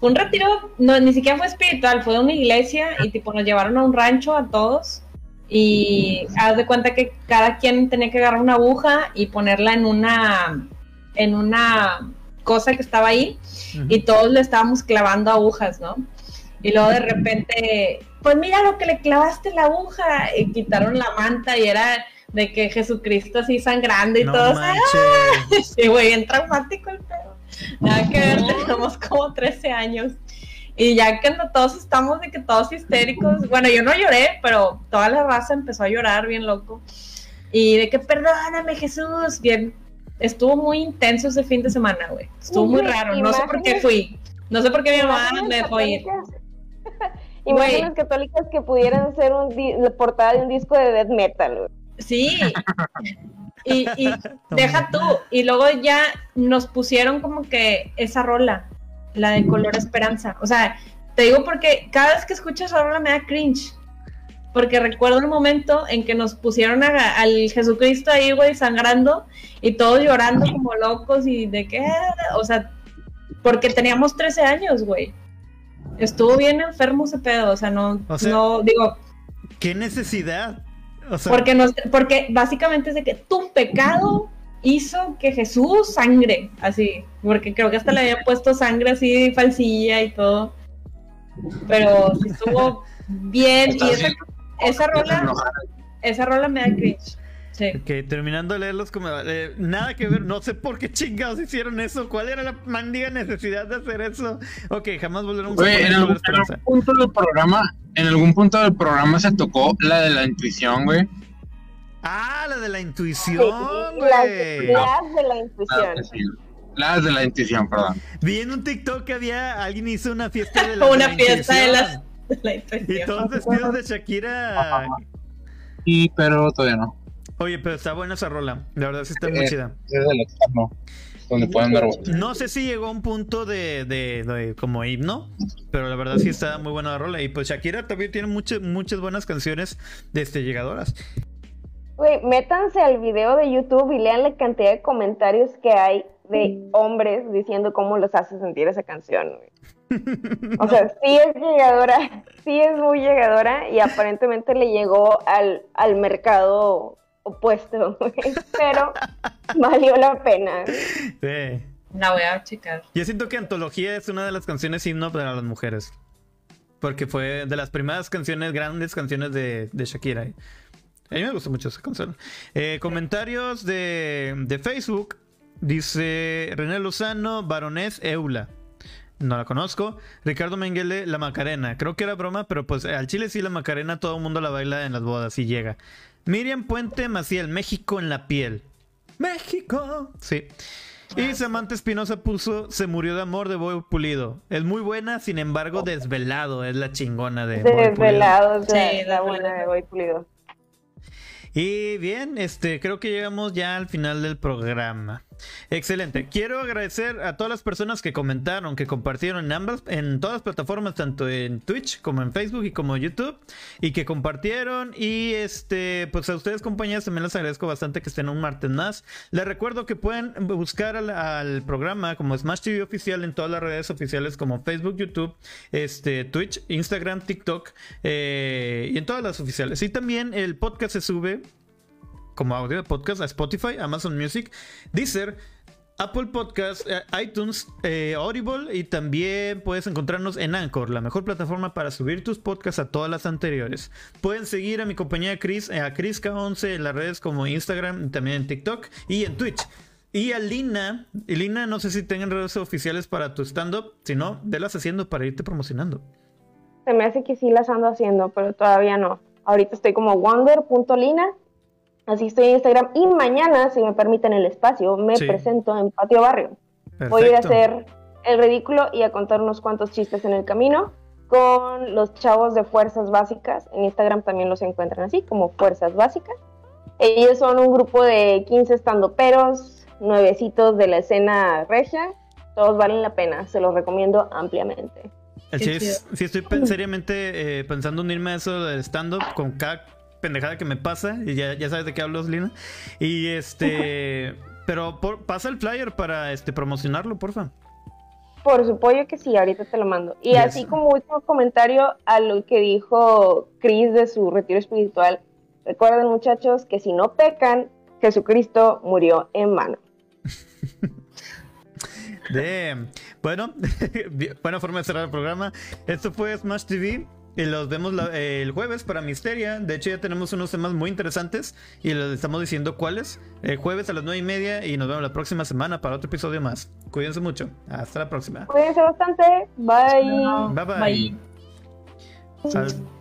Fue un retiro, no, ni siquiera fue espiritual, fue de una iglesia y tipo nos llevaron a un rancho a todos y haz de cuenta que cada quien tenía que agarrar una aguja y ponerla en una en una cosa que estaba ahí y todos le estábamos clavando agujas, ¿no? Y luego de repente, pues mira lo que le clavaste la aguja y quitaron la manta y era de que Jesucristo así sangrando y todo. Sí, güey, bien traumático el pedo. Nada que ver, teníamos como 13 años. Y ya que todos estamos de que todos histéricos, bueno, yo no lloré, pero toda la raza empezó a llorar bien loco. Y de que perdóname Jesús, bien, estuvo muy intenso ese fin de semana, güey. Estuvo muy raro, no sé por qué fui. No sé por qué mi mamá me dejó ir. Imágenes católicas que pudieran ser un la portada de un disco de death metal, güey. Sí. Y, y deja tú. Y luego ya nos pusieron como que esa rola la de color esperanza. O sea, te digo porque cada vez que escucho esa rola me da cringe. Porque recuerdo el momento en que nos pusieron al Jesucristo ahí, güey, sangrando y todos llorando como locos y de qué, o sea, porque teníamos 13 años, güey. Estuvo bien enfermo ese pedo, o sea, no, no digo. ¿Qué necesidad? porque, nos, porque básicamente es de que tu pecado hizo que Jesús sangre, así, porque creo que hasta le había puesto sangre así falsilla y todo. Pero estuvo bien y esa, esa rola, esa rola me da cringe. Sí. Ok, terminando de leerlos como eh, nada que ver, no sé por qué chingados hicieron eso, cuál era la mandiga necesidad de hacer eso. Ok, jamás volveremos a en algún, en algún punto del programa, en algún punto del programa se tocó la de la intuición, güey. Ah, la de la intuición, güey. las, de la intuición. Las de la intuición, perdón. Vi en un TikTok que había alguien hizo una fiesta de la, una fiesta de, las, de la intuición. Y todos vestidos de Shakira. Sí, pero todavía no. Oye, pero está buena esa rola. La verdad sí está muy chida. Es del externo. Donde pueden dar No sé si llegó a un punto de, de, de, como himno, pero la verdad sí está muy buena la rola. Y pues Shakira también tiene muchas, muchas buenas canciones de este, llegadoras. Güey, métanse al video de YouTube y lean la cantidad de comentarios que hay de hombres diciendo cómo los hace sentir esa canción, O sea, sí es llegadora, sí es muy llegadora y aparentemente le llegó al, al mercado opuesto, pero valió la pena. Sí. La voy a checar. Yo siento que Antología es una de las canciones himno para las mujeres. Porque fue de las primeras canciones, grandes canciones de, de Shakira. A mí me gusta mucho esa canción. Eh, comentarios de, Facebook. Dice René Lozano, Baronés Eula. No la conozco. Ricardo Menguele, La Macarena. Creo que era broma, pero pues al chile sí la Macarena todo el mundo la baila en las bodas y llega. Miriam Puente Maciel, México en la piel. México. Sí. Y Samantha Espinosa puso Se murió de amor de Boy Pulido. Es muy buena, sin embargo, desvelado. Es la chingona de Desvelado, sí, la buena de Boy Pulido. Y bien, este, creo que llegamos ya al final del programa. Excelente. Quiero agradecer a todas las personas que comentaron, que compartieron en ambas, en todas las plataformas, tanto en Twitch como en Facebook y como YouTube, y que compartieron. Y este, pues a ustedes, compañeros, también les agradezco bastante que estén un martes más. Les recuerdo que pueden buscar al, programa como Smash TV oficial en todas las redes oficiales como Facebook, YouTube, este, Twitch, Instagram, TikTok eh, y en todas las oficiales. Y también el podcast se sube como audio de podcast a Spotify, Amazon Music, Deezer, Apple Podcast, eh, iTunes, eh, Audible y también puedes encontrarnos en Anchor, la mejor plataforma para subir tus podcasts a todas las anteriores. Pueden seguir a mi compañera Chris, eh, a ChrisK11 en las redes como Instagram, también en TikTok y en Twitch. Y a Lina, y Lina, no sé si tengan redes oficiales para tu stand-up, si no, velas haciendo para irte promocionando. Se me hace que sí las ando haciendo, pero todavía no. Ahorita estoy como wonder.lina Así estoy en Instagram y mañana, si me permiten el espacio, me presento en Patio Barrio. Voy a ir a hacer el ridículo y a contar unos cuantos chistes en el camino con los chavos de Fuerzas Básicas. En Instagram también los encuentran así, como Fuerzas Básicas. Ellos son un grupo de 15 estandoperos, nuevecitos de la escena regia. Todos valen la pena, se los recomiendo ampliamente. Sí, estoy seriamente eh, pensando en irme a eso del stand-up con cada pendejada que me pasa. Y ya, ya sabes de qué hablo, Lina. Y este. Pero por- pasa el flyer para este promocionarlo, porfa. Por supuesto que sí, ahorita te lo mando. Y Yes. así como último comentario a lo que dijo Chris de su retiro espiritual, recuerden muchachos que si no pecan, Jesucristo murió en mano. Bueno, buena forma de cerrar el programa. Esto fue Smash TV. Y los vemos la- el jueves para Misteria. De hecho, ya tenemos unos temas muy interesantes. Y les estamos diciendo cuáles. El jueves a las nueve y media. Y nos vemos la próxima semana para otro episodio más. Cuídense mucho. Hasta la próxima. Cuídense bastante. Bye. Bye bye. bye. Sal-